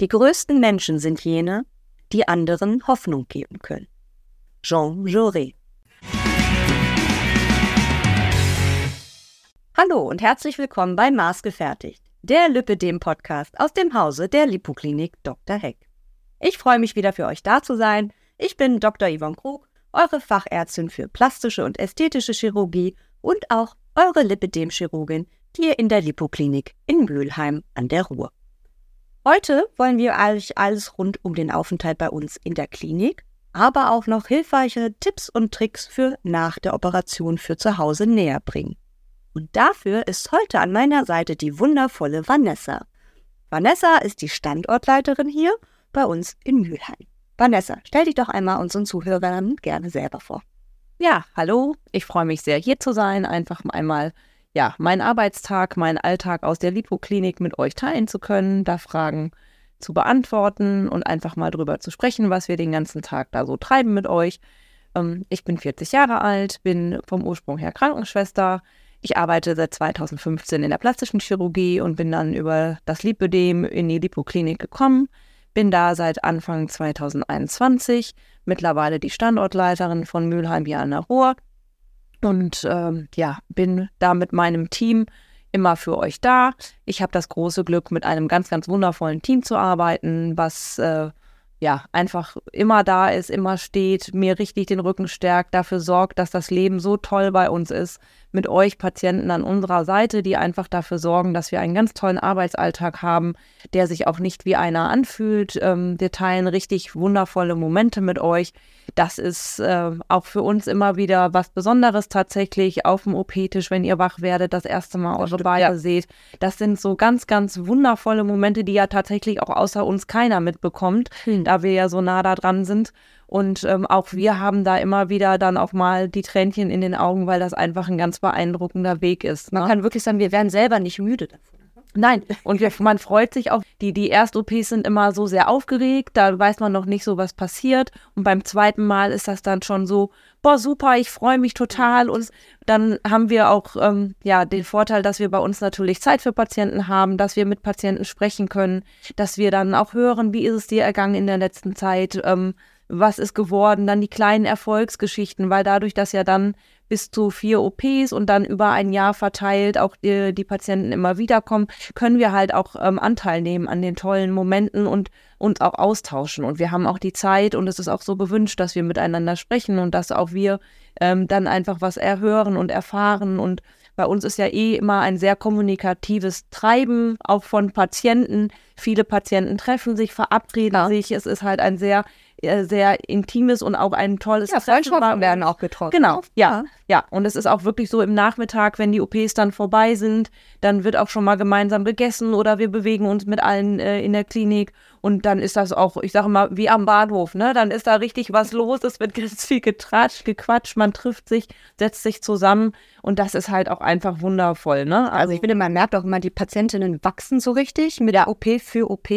Die größten Menschen sind jene, die anderen Hoffnung geben können. Jean Jaurès. Hallo und herzlich willkommen bei Maßgefertigt, der Lipidem-Podcast aus dem Hause der Lipoklinik Dr. Heck. Ich freue mich wieder für euch da zu sein. Ich bin Dr. Yvonne Krug, eure Fachärztin für plastische und ästhetische Chirurgie und auch eure Lipidem-Chirurgin hier in der Lipoklinik in Mülheim an der Ruhr. Heute wollen wir euch alles rund um den Aufenthalt bei uns in der Klinik, aber auch noch hilfreiche Tipps und Tricks für nach der Operation für zu Hause näher bringen. Und dafür ist heute an meiner Seite die wundervolle Vanessa. Vanessa ist die Standortleiterin hier bei uns in Mülheim. Vanessa, stell dich doch einmal unseren Zuhörern gerne selber vor. Ja, hallo, ich freue mich sehr, hier zu sein, einfach einmal ja, meinen Arbeitstag, meinen Alltag aus der Lipoklinik mit euch teilen zu können, da Fragen zu beantworten und einfach mal drüber zu sprechen, was wir den ganzen Tag da so treiben mit euch. Ähm, ich bin 40 Jahre alt, bin vom Ursprung her Krankenschwester. Ich arbeite seit 2015 in der plastischen Chirurgie und bin dann über das Lipödem in die Lipoklinik gekommen. Bin da seit Anfang 2021, mittlerweile die Standortleiterin von Mülheim hier an der Ruhr und ähm, ja, bin da mit meinem Team immer für euch da. Ich habe das große Glück, mit einem ganz, ganz wundervollen Team zu arbeiten, was äh, ja einfach immer da ist, immer steht, mir richtig den Rücken stärkt, dafür sorgt, dass das Leben so toll bei uns ist, mit euch Patienten an unserer Seite, die einfach dafür sorgen, dass wir einen ganz tollen Arbeitsalltag haben, der sich auch nicht wie einer anfühlt. Ähm, wir teilen richtig wundervolle Momente mit euch. Das ist äh, auch für uns immer wieder was Besonderes tatsächlich auf dem OP-Tisch, wenn ihr wach werdet, das erste Mal eure Beine ja. seht. Das sind so ganz, ganz wundervolle Momente, die ja tatsächlich auch außer uns keiner mitbekommt, hm. da wir ja so nah da dran sind. Und ähm, auch wir haben da immer wieder dann auch mal die Tränchen in den Augen, weil das einfach ein ganz beeindruckender Weg ist. Ne? Man kann wirklich sagen, wir werden selber nicht müde davon. Nein, und wir, man freut sich auch. Die, die Erst-OPs sind immer so sehr aufgeregt, da weiß man noch nicht so, was passiert. Und beim zweiten Mal ist das dann schon so, boah, super, ich freue mich total. Und dann haben wir auch ähm, ja den Vorteil, dass wir bei uns natürlich Zeit für Patienten haben, dass wir mit Patienten sprechen können, dass wir dann auch hören, wie ist es dir ergangen in der letzten Zeit. Ähm, was ist geworden, dann die kleinen Erfolgsgeschichten, weil dadurch, dass ja dann bis zu vier OPs und dann über ein Jahr verteilt auch die, die Patienten immer wieder kommen, können wir halt auch ähm, Anteil nehmen an den tollen Momenten und uns auch austauschen. Und wir haben auch die Zeit und es ist auch so gewünscht, dass wir miteinander sprechen und dass auch wir ähm, dann einfach was erhören und erfahren und bei uns ist ja eh immer ein sehr kommunikatives Treiben, auch von Patienten. Viele Patienten treffen sich, verabreden ja. sich. Es ist halt ein sehr sehr intimes und auch ein tolles ja, Freundschaften werden auch getroffen. Genau, ja, ja. Und es ist auch wirklich so im Nachmittag, wenn die OPs dann vorbei sind, dann wird auch schon mal gemeinsam gegessen oder wir bewegen uns mit allen äh, in der Klinik und dann ist das auch, ich sage mal, wie am Bahnhof, ne? Dann ist da richtig was los, es wird ganz viel getratscht, gequatscht, man trifft sich, setzt sich zusammen und das ist halt auch einfach wundervoll, ne? Also, also ich finde, man merkt auch immer, die Patientinnen wachsen so richtig mit der OP für OP.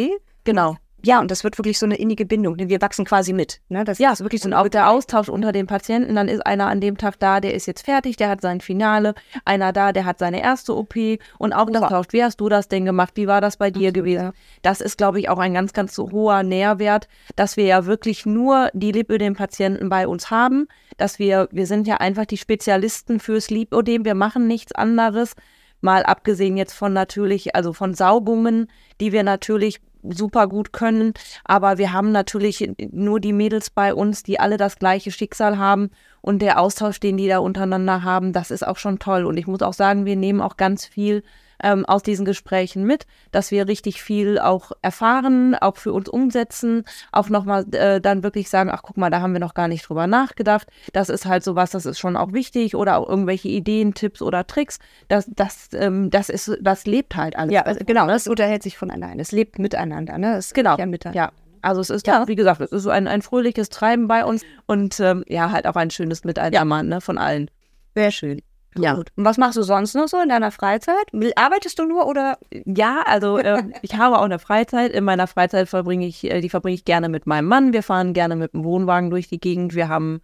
Genau ja, und das wird wirklich so eine innige Bindung. Wir wachsen quasi mit. Ne? Das ja, ist wirklich so ein auch der Austausch unter den Patienten. Dann ist einer an dem Tag da, der ist jetzt fertig, der hat sein Finale. Einer da, der hat seine erste OP und auch das tauscht. Wie hast du das denn gemacht? Wie war das bei dir gewesen? Das ist, glaube ich, auch ein ganz, ganz hoher Nährwert, dass wir ja wirklich nur die Lipödem-Patienten bei uns haben. Dass wir, wir sind ja einfach die Spezialisten fürs Lipödem. Wir machen nichts anderes mal abgesehen jetzt von natürlich, also von Saugungen, die wir natürlich super gut können. Aber wir haben natürlich nur die Mädels bei uns, die alle das gleiche Schicksal haben. Und der Austausch, den die da untereinander haben, das ist auch schon toll. Und ich muss auch sagen, wir nehmen auch ganz viel ähm, aus diesen Gesprächen mit, dass wir richtig viel auch erfahren, auch für uns umsetzen, auch nochmal äh, dann wirklich sagen, ach guck mal, da haben wir noch gar nicht drüber nachgedacht. Das ist halt sowas, das ist schon auch wichtig oder auch irgendwelche Ideen, Tipps oder Tricks. Das, das, ähm, das ist, das lebt halt alles. Ja, also genau, das unterhält sich von allein. Es lebt miteinander, ne? Es genau. Ja, miteinander. Ja. Also es ist ja, wie gesagt, es ist so ein, ein fröhliches Treiben bei uns und ähm, ja, halt auch ein schönes Miteinander ja. ne, von allen. Sehr schön. Ja. Gut. Und was machst du sonst noch so in deiner Freizeit? Arbeitest du nur oder? Ja, also äh, ich habe auch eine Freizeit. In meiner Freizeit verbringe ich, äh, die verbringe ich gerne mit meinem Mann. Wir fahren gerne mit dem Wohnwagen durch die Gegend. Wir haben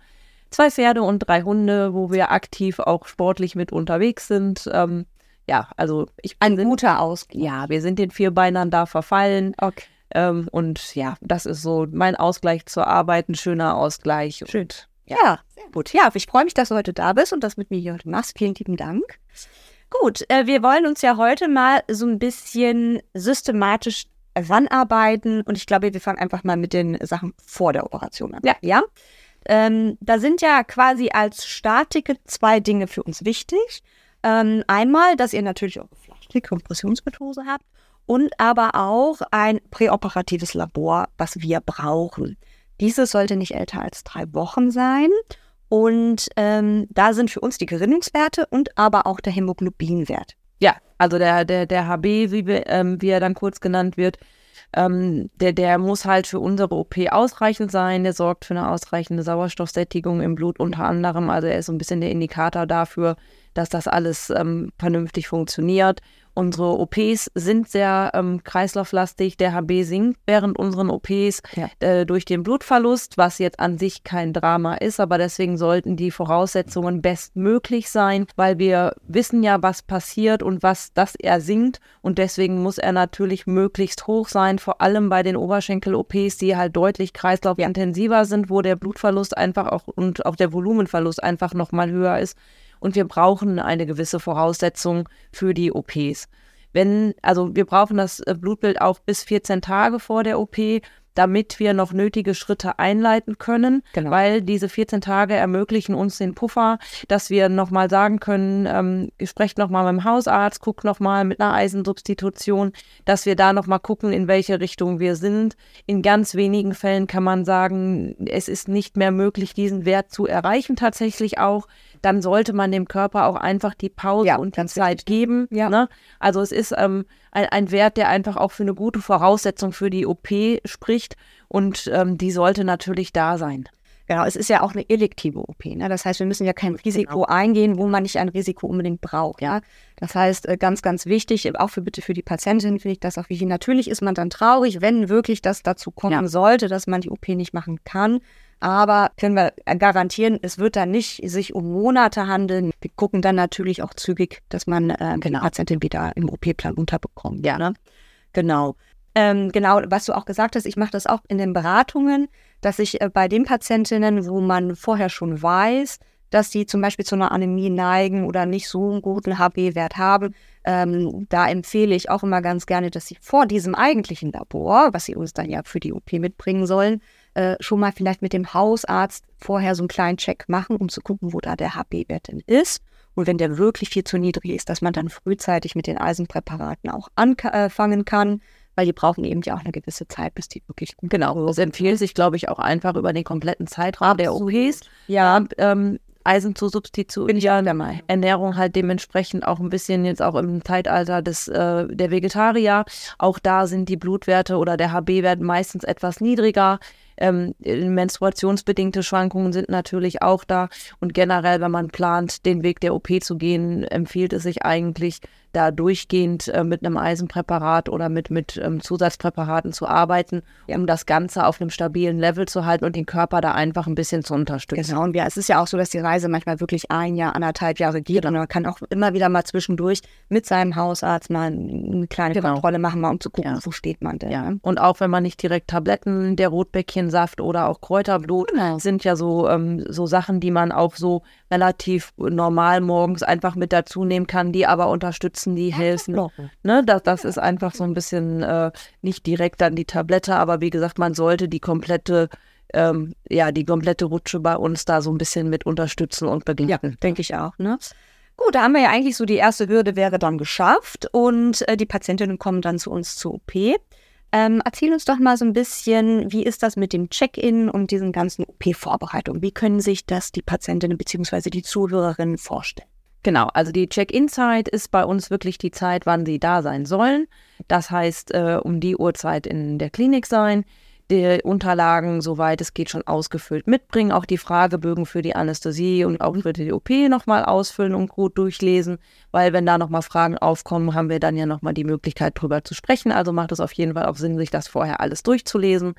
zwei Pferde und drei Hunde, wo wir aktiv auch sportlich mit unterwegs sind. Ähm, ja, also ich ein guter Ausgleich. Ja, wir sind den Vierbeinern da verfallen. Okay. Ähm, und ja, das ist so mein Ausgleich zur Arbeit, ein schöner Ausgleich. Schön. Ja, sehr gut. Ja, ich freue mich, dass du heute da bist und das mit mir hier heute machst. Vielen lieben Dank. Gut, äh, wir wollen uns ja heute mal so ein bisschen systematisch ranarbeiten und ich glaube, wir fangen einfach mal mit den Sachen vor der Operation an. Ja. ja? Ähm, da sind ja quasi als Startticket zwei Dinge für uns wichtig. Ähm, einmal, dass ihr natürlich eure Flaschtick-Kompressionsmethode habt und aber auch ein präoperatives Labor, was wir brauchen. Dieses sollte nicht älter als drei Wochen sein. Und ähm, da sind für uns die Gerinnungswerte und aber auch der Hämoglobinwert. Ja, also der, der, der HB, wie, wir, ähm, wie er dann kurz genannt wird, ähm, der, der muss halt für unsere OP ausreichend sein. Der sorgt für eine ausreichende Sauerstoffsättigung im Blut unter anderem. Also er ist so ein bisschen der Indikator dafür, dass das alles ähm, vernünftig funktioniert. Unsere OPs sind sehr ähm, kreislauflastig. Der HB sinkt während unseren OPs ja. äh, durch den Blutverlust, was jetzt an sich kein Drama ist, aber deswegen sollten die Voraussetzungen bestmöglich sein, weil wir wissen ja, was passiert und was, dass er sinkt und deswegen muss er natürlich möglichst hoch sein, vor allem bei den Oberschenkel-OPs, die halt deutlich kreislaufintensiver sind, wo der Blutverlust einfach auch und auch der Volumenverlust einfach nochmal höher ist und wir brauchen eine gewisse Voraussetzung für die OPs. Wenn, also wir brauchen das äh, Blutbild auch bis 14 Tage vor der OP, damit wir noch nötige Schritte einleiten können, genau. weil diese 14 Tage ermöglichen uns den Puffer, dass wir nochmal sagen können, ähm, sprecht nochmal mit dem Hausarzt, guckt nochmal mit einer Eisensubstitution, dass wir da nochmal gucken, in welche Richtung wir sind. In ganz wenigen Fällen kann man sagen, es ist nicht mehr möglich, diesen Wert zu erreichen tatsächlich auch dann sollte man dem Körper auch einfach die Pause ja, und die Zeit richtig. geben. Ja. Ne? Also es ist ähm, ein, ein, Wert, der einfach auch für eine gute Voraussetzung für die OP spricht und ähm, die sollte natürlich da sein. Genau, es ist ja auch eine elektive OP. Ne? Das heißt, wir müssen ja kein Risiko genau. eingehen, wo man nicht ein Risiko unbedingt braucht. Ja, das heißt, äh, ganz, ganz wichtig, auch für bitte für die Patientin finde ich das auch wichtig. Natürlich ist man dann traurig, wenn wirklich das dazu kommen ja. sollte, dass man die OP nicht machen kann. Aber können wir garantieren, es wird dann nicht sich um Monate handeln. Wir gucken dann natürlich auch zügig, dass man äh, genau. die Patientin wieder im OP-Plan unterbekommt. Ja, ne? genau. Ähm, genau, was du auch gesagt hast, ich mache das auch in den Beratungen, dass ich äh, bei den Patientinnen, wo man vorher schon weiß, dass die zum Beispiel zu einer Anämie neigen oder nicht so einen guten HB-Wert haben, ähm, da empfehle ich auch immer ganz gerne, dass sie vor diesem eigentlichen Labor, was sie uns dann ja für die OP mitbringen sollen, äh, schon mal vielleicht mit dem Hausarzt vorher so einen kleinen Check machen, um zu gucken, wo da der HB-Wert denn ist. Und wenn der wirklich viel zu niedrig ist, dass man dann frühzeitig mit den Eisenpräparaten auch anfangen kann, weil die brauchen eben ja auch eine gewisse Zeit, bis die wirklich gut Genau, das empfiehlt sich, glaube ich, auch einfach über den kompletten Zeitraum der OPs. Ja, ähm, Eisen zu substituieren, Ernährung halt dementsprechend auch ein bisschen jetzt auch im Zeitalter des äh, der Vegetarier. Auch da sind die Blutwerte oder der HB-Wert meistens etwas niedriger. Ähm, menstruationsbedingte Schwankungen sind natürlich auch da. Und generell, wenn man plant, den Weg der OP zu gehen, empfiehlt es sich eigentlich, da durchgehend äh, mit einem Eisenpräparat oder mit, mit ähm, Zusatzpräparaten zu arbeiten, um das Ganze auf einem stabilen Level zu halten und den Körper da einfach ein bisschen zu unterstützen. Genau, und ja, es ist ja auch so, dass die Reise manchmal wirklich ein Jahr, anderthalb Jahre geht genau. und man kann auch immer wieder mal zwischendurch mit seinem Hausarzt mal eine kleine genau. Kontrolle machen, mal um zu gucken, ja. wo steht man denn. Ja. Ne? Und auch wenn man nicht direkt Tabletten, der Rotbäckchensaft oder auch Kräuterblut genau. sind ja so, ähm, so Sachen, die man auch so relativ normal morgens einfach mit dazu nehmen kann, die aber unterstützen, die helfen. Ne, das, das ist einfach so ein bisschen äh, nicht direkt dann die Tablette, aber wie gesagt, man sollte die komplette ähm, ja, die komplette Rutsche bei uns da so ein bisschen mit unterstützen und begleiten. Ja, denke ich auch. Ne? Gut, da haben wir ja eigentlich so die erste Hürde wäre dann geschafft und äh, die Patientinnen kommen dann zu uns zur OP. Ähm, erzähl uns doch mal so ein bisschen, wie ist das mit dem Check-in und diesen ganzen OP-Vorbereitungen? Wie können sich das die Patientinnen bzw. die Zuhörerinnen vorstellen? Genau, also die Check-in-Zeit ist bei uns wirklich die Zeit, wann sie da sein sollen. Das heißt, äh, um die Uhrzeit in der Klinik sein die Unterlagen, soweit es geht, schon ausgefüllt mitbringen. Auch die Fragebögen für die Anästhesie und auch für die OP nochmal ausfüllen und gut durchlesen, weil wenn da nochmal Fragen aufkommen, haben wir dann ja nochmal die Möglichkeit drüber zu sprechen. Also macht es auf jeden Fall auch Sinn, sich das vorher alles durchzulesen.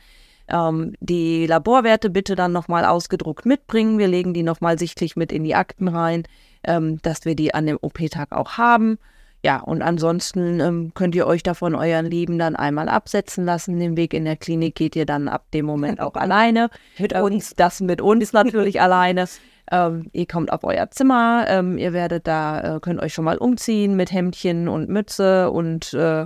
Ähm, die Laborwerte bitte dann nochmal ausgedruckt mitbringen. Wir legen die nochmal sichtlich mit in die Akten rein, ähm, dass wir die an dem OP-Tag auch haben. Ja, und ansonsten ähm, könnt ihr euch davon euren Lieben dann einmal absetzen lassen. Den Weg in der Klinik geht ihr dann ab dem Moment auch alleine. Mit uns, das mit uns natürlich alleine. Ähm, ihr kommt auf euer Zimmer, ähm, ihr werdet da, äh, könnt euch schon mal umziehen mit Hemdchen und Mütze und äh,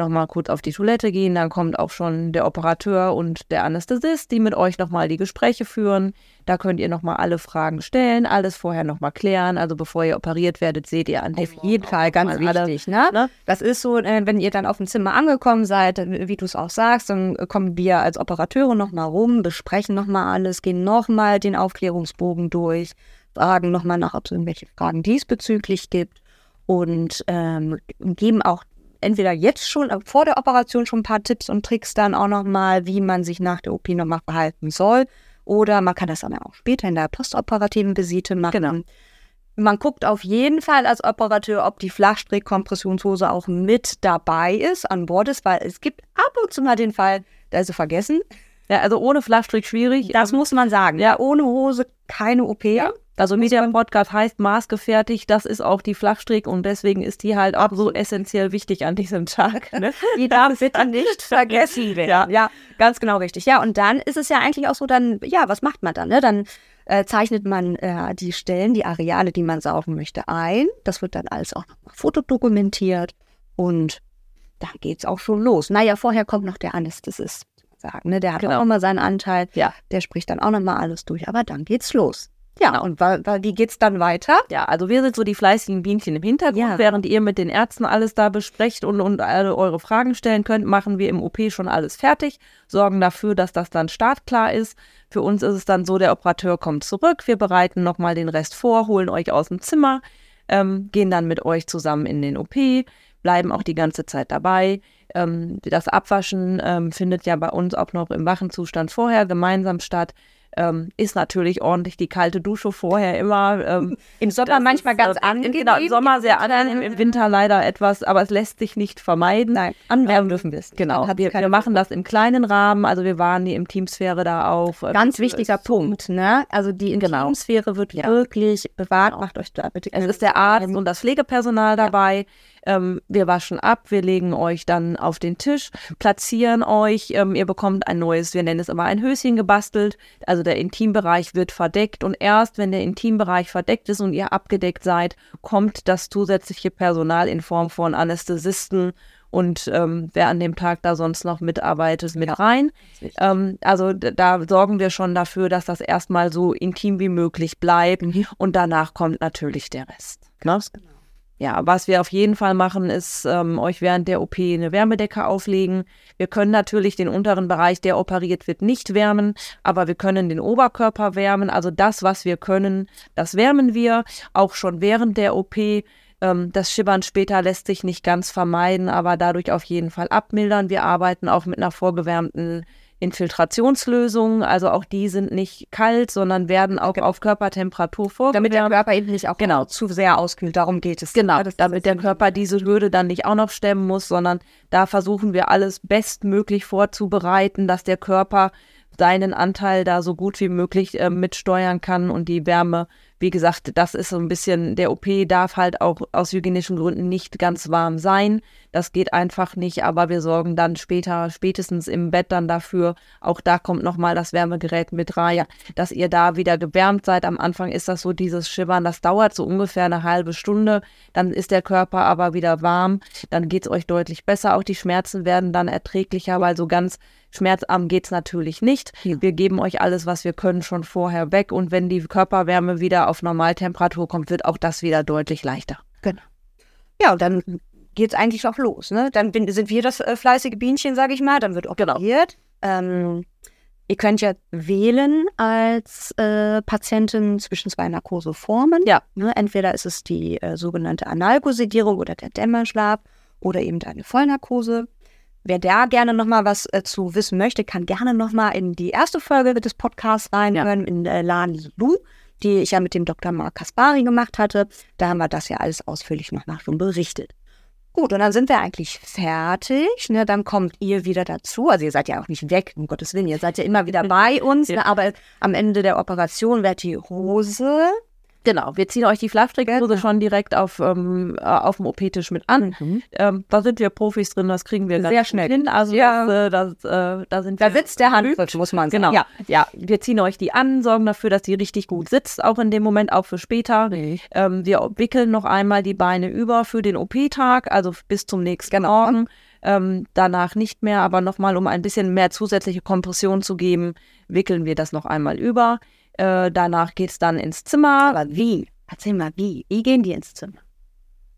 nochmal kurz auf die Toilette gehen. Dann kommt auch schon der Operateur und der Anästhesist, die mit euch nochmal die Gespräche führen. Da könnt ihr nochmal alle Fragen stellen, alles vorher nochmal klären. Also bevor ihr operiert werdet, seht ihr an. Auf jeden Fall, ganz wichtig. Ne? ne? Das ist so, äh, wenn ihr dann auf dem Zimmer angekommen seid, wie du es auch sagst, dann kommen wir als Operateure nochmal rum, besprechen nochmal alles, gehen nochmal den Aufklärungsbogen durch, fragen nochmal nach, ob es irgendwelche Fragen diesbezüglich gibt und ähm, geben auch entweder jetzt schon, äh, vor der Operation schon ein paar Tipps und Tricks dann auch nochmal, wie man sich nach der OP nochmal verhalten soll. Oder man kann das dann auch später in der postoperativen Visite machen. Genau. Man guckt auf jeden Fall als Operateur, ob die Flachstrick-Kompressionshose auch mit dabei ist, an Bord ist, weil es gibt ab und zu mal den Fall, da ist sie vergessen. Ja, also ohne Flachstrick schwierig. Das muss man sagen. Ja, ohne Hose keine OP. Ja. Also Media Podcast heißt maßgefertigt, das ist auch die Flachstrick und deswegen ist die halt auch so essentiell wichtig an diesem Tag. Ne? Die darf bitte nicht vergessen werden. Ja. ja, ganz genau richtig. Ja, und dann ist es ja eigentlich auch so, dann, ja, was macht man dann? Ne? Dann äh, zeichnet man äh, die Stellen, die Areale, die man saugen möchte, ein. Das wird dann alles auch nochmal fotodokumentiert und dann geht es auch schon los. Naja, vorher kommt noch der Anästhesist. Sagen, ne? Der hat genau. auch mal seinen Anteil. Ja. Der spricht dann auch nochmal alles durch, aber dann geht's los. Ja, genau. und wie geht's dann weiter? Ja, also wir sind so die fleißigen Bienchen im Hintergrund. Ja. Während ihr mit den Ärzten alles da besprecht und, und alle eure Fragen stellen könnt, machen wir im OP schon alles fertig, sorgen dafür, dass das dann startklar ist. Für uns ist es dann so, der Operateur kommt zurück, wir bereiten nochmal den Rest vor, holen euch aus dem Zimmer, ähm, gehen dann mit euch zusammen in den OP, bleiben auch die ganze Zeit dabei. Ähm, das Abwaschen ähm, findet ja bei uns auch noch im wachen Zustand vorher gemeinsam statt. Ähm, ist natürlich ordentlich die kalte Dusche vorher immer. Ähm, Im Sommer manchmal ganz äh, angenehm. Genau, im Sommer sehr angenehm, im Winter leider etwas, aber es lässt sich nicht vermeiden. Nein, anwärmen ähm, dürfen wir es. Genau, wir, wir machen das im kleinen Rahmen, also wir waren die im Teamsphäre da auch. Äh, ganz wichtiger Punkt, ne? Also die genau. Teamsphäre wird ja. wirklich bewahrt, genau. macht euch da bitte. Es ist der Arzt und das Pflegepersonal dabei. Ja. Ähm, wir waschen ab, wir legen euch dann auf den Tisch, platzieren euch, ähm, ihr bekommt ein neues, wir nennen es immer ein Höschen gebastelt. Also der Intimbereich wird verdeckt und erst wenn der Intimbereich verdeckt ist und ihr abgedeckt seid, kommt das zusätzliche Personal in Form von Anästhesisten und ähm, wer an dem Tag da sonst noch mitarbeitet, mit rein. Ähm, also da sorgen wir schon dafür, dass das erstmal so intim wie möglich bleibt mhm. und danach kommt natürlich der Rest. Genau. Ja, was wir auf jeden Fall machen, ist ähm, euch während der OP eine Wärmedecke auflegen. Wir können natürlich den unteren Bereich, der operiert wird, nicht wärmen, aber wir können den Oberkörper wärmen. Also das, was wir können, das wärmen wir auch schon während der OP. Ähm, das Schibbern später lässt sich nicht ganz vermeiden, aber dadurch auf jeden Fall abmildern. Wir arbeiten auch mit einer vorgewärmten Infiltrationslösungen, also auch die sind nicht kalt, sondern werden auch genau. auf Körpertemperatur vorgewärmt. Damit der Körper eben nicht auch genau. zu sehr auskühlt, darum geht es. Genau, ja, damit der Körper diese Hürde dann nicht auch noch stemmen muss, sondern da versuchen wir alles bestmöglich vorzubereiten, dass der Körper seinen Anteil da so gut wie möglich äh, mitsteuern kann und die Wärme wie gesagt, das ist so ein bisschen, der OP darf halt auch aus hygienischen Gründen nicht ganz warm sein. Das geht einfach nicht, aber wir sorgen dann später, spätestens im Bett dann dafür, auch da kommt nochmal das Wärmegerät mit rein, dass ihr da wieder gewärmt seid. Am Anfang ist das so dieses Schimmern, das dauert so ungefähr eine halbe Stunde, dann ist der Körper aber wieder warm, dann geht es euch deutlich besser. Auch die Schmerzen werden dann erträglicher, weil so ganz schmerzarm geht es natürlich nicht. Wir geben euch alles, was wir können, schon vorher weg und wenn die Körperwärme wieder auf Normaltemperatur kommt, wird auch das wieder deutlich leichter. Genau. Ja, und dann geht es eigentlich auch los. Ne? Dann bin, sind wir das äh, fleißige Bienchen, sage ich mal. Dann wird genau. operiert. Genau. Ähm, ihr könnt ja wählen als äh, Patientin zwischen zwei Narkoseformen. Ja. Ne? Entweder ist es die äh, sogenannte Analgosedierung oder der Dämmerschlaf oder eben eine Vollnarkose. Wer da gerne nochmal was äh, zu wissen möchte, kann gerne nochmal in die erste Folge des Podcasts reinhören, ja. in äh, Lani Lu die ich ja mit dem Dr. Mark Kaspari gemacht hatte. Da haben wir das ja alles ausführlich nochmal schon berichtet. Gut, und dann sind wir eigentlich fertig. Ne? Dann kommt ihr wieder dazu. Also ihr seid ja auch nicht weg, um Gottes Willen. Ihr seid ja immer wieder bei uns. Ja. Ne? Aber am Ende der Operation wird die Hose Genau, wir ziehen euch die Flachstrickdose Genau. schon direkt auf, ähm, äh, auf dem OP-Tisch mit an. Ähm, da sind wir Profis drin, das kriegen wir Sehr schnell. hin. Also Ja. das, äh, das, äh, da sind Da wir sitzt der Handgriff, muss man sagen. Genau. Ja. Ja. wir ziehen euch die an, sorgen dafür, dass die richtig gut sitzt, auch in dem Moment, auch für später. Ähm, wir wickeln noch einmal die Beine über für den OP-Tag, also bis zum nächsten Genau. Morgen. Ähm, danach nicht mehr, aber nochmal, um ein bisschen mehr zusätzliche Kompression zu geben, wickeln wir das noch einmal über. Äh, danach geht es dann ins Zimmer. Aber wie? Erzähl mal, wie? Wie gehen die ins Zimmer?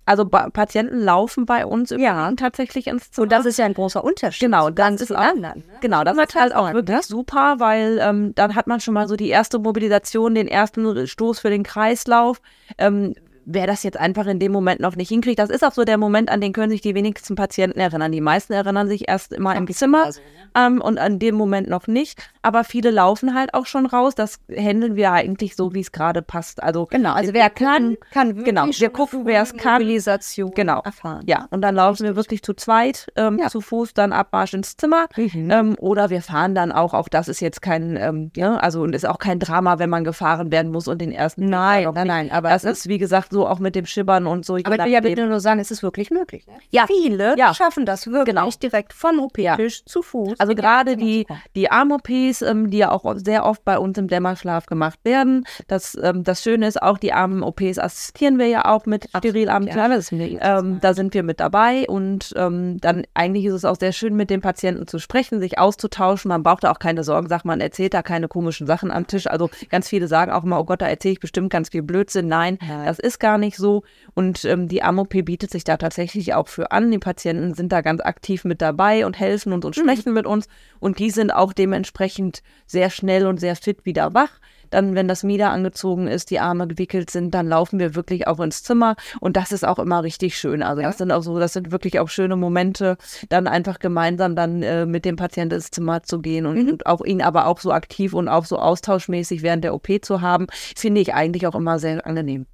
Also ba Patienten laufen bei uns ja. tatsächlich ins Zimmer. Und das ist ja ein großer Unterschied. Genau, das ganz ist auch- anderen. Ne? Genau, das Immer ist halt auch wirklich ne? super, weil ähm, dann hat man schon mal so die erste Mobilisation, den ersten Stoß für den Kreislauf. Ähm, wer das jetzt einfach in dem Moment noch nicht hinkriegt, das ist auch so der Moment, an den können sich die wenigsten Patienten erinnern. Die meisten erinnern sich erst immer im Zimmer Also, ne? ähm, und an dem Moment noch nicht. Aber viele laufen halt auch schon raus. Das handeln wir eigentlich so, wie es gerade passt. Also Genau, also wer kann, kann wirklich genau, wir gucken, wer es kann. Mobilisation Genau. erfahren. Ja, und dann laufen wir wirklich zu zweit, ähm, Ja. zu Fuß, dann Abmarsch ins Zimmer. Mhm. Ähm, oder wir fahren dann auch, auch das ist jetzt kein, ähm, ja, also und ist auch kein Drama, wenn man gefahren werden muss und den ersten Nein, nein, nein, aber Das ist, wie gesagt, so auch mit dem Schibbern und so. Aber ich will ja bitte nur sagen, es ist wirklich möglich. Ne? Ja. Viele Ja. schaffen das wirklich Genau. direkt von OP-Tisch zu Fuß. Also gerade die, die Arm-OPs, ähm, die ja auch sehr oft bei uns im Dämmerschlaf gemacht werden. Das, ähm, das Schöne ist auch, die Arm-OPs assistieren wir ja auch mit Sterilarm. Ja, Ähm, da sind wir mit dabei und ähm, dann eigentlich ist es auch sehr schön, mit dem Patienten zu sprechen, sich auszutauschen. Man braucht da auch keine Sorgen, sagt man, erzählt da keine komischen Sachen am Tisch. Also ganz viele sagen auch immer, oh Gott, da erzähle ich bestimmt ganz viel Blödsinn. Nein, Nein. das ist gar nicht so. Und ähm, die AMOP bietet sich da tatsächlich auch für an. Die Patienten sind da ganz aktiv mit dabei und helfen uns und sprechen mit uns. Und die sind auch dementsprechend sehr schnell und sehr fit wieder wach. Dann, wenn das Mieder angezogen ist, die Arme gewickelt sind, dann laufen wir wirklich auch ins Zimmer. Und das ist auch immer richtig schön. Also das sind auch so, das sind wirklich auch schöne Momente, dann einfach gemeinsam dann äh, mit dem Patienten ins Zimmer zu gehen und, und auch ihn aber auch so aktiv und auch so austauschmäßig während der OP zu haben, finde ich eigentlich auch immer sehr angenehm.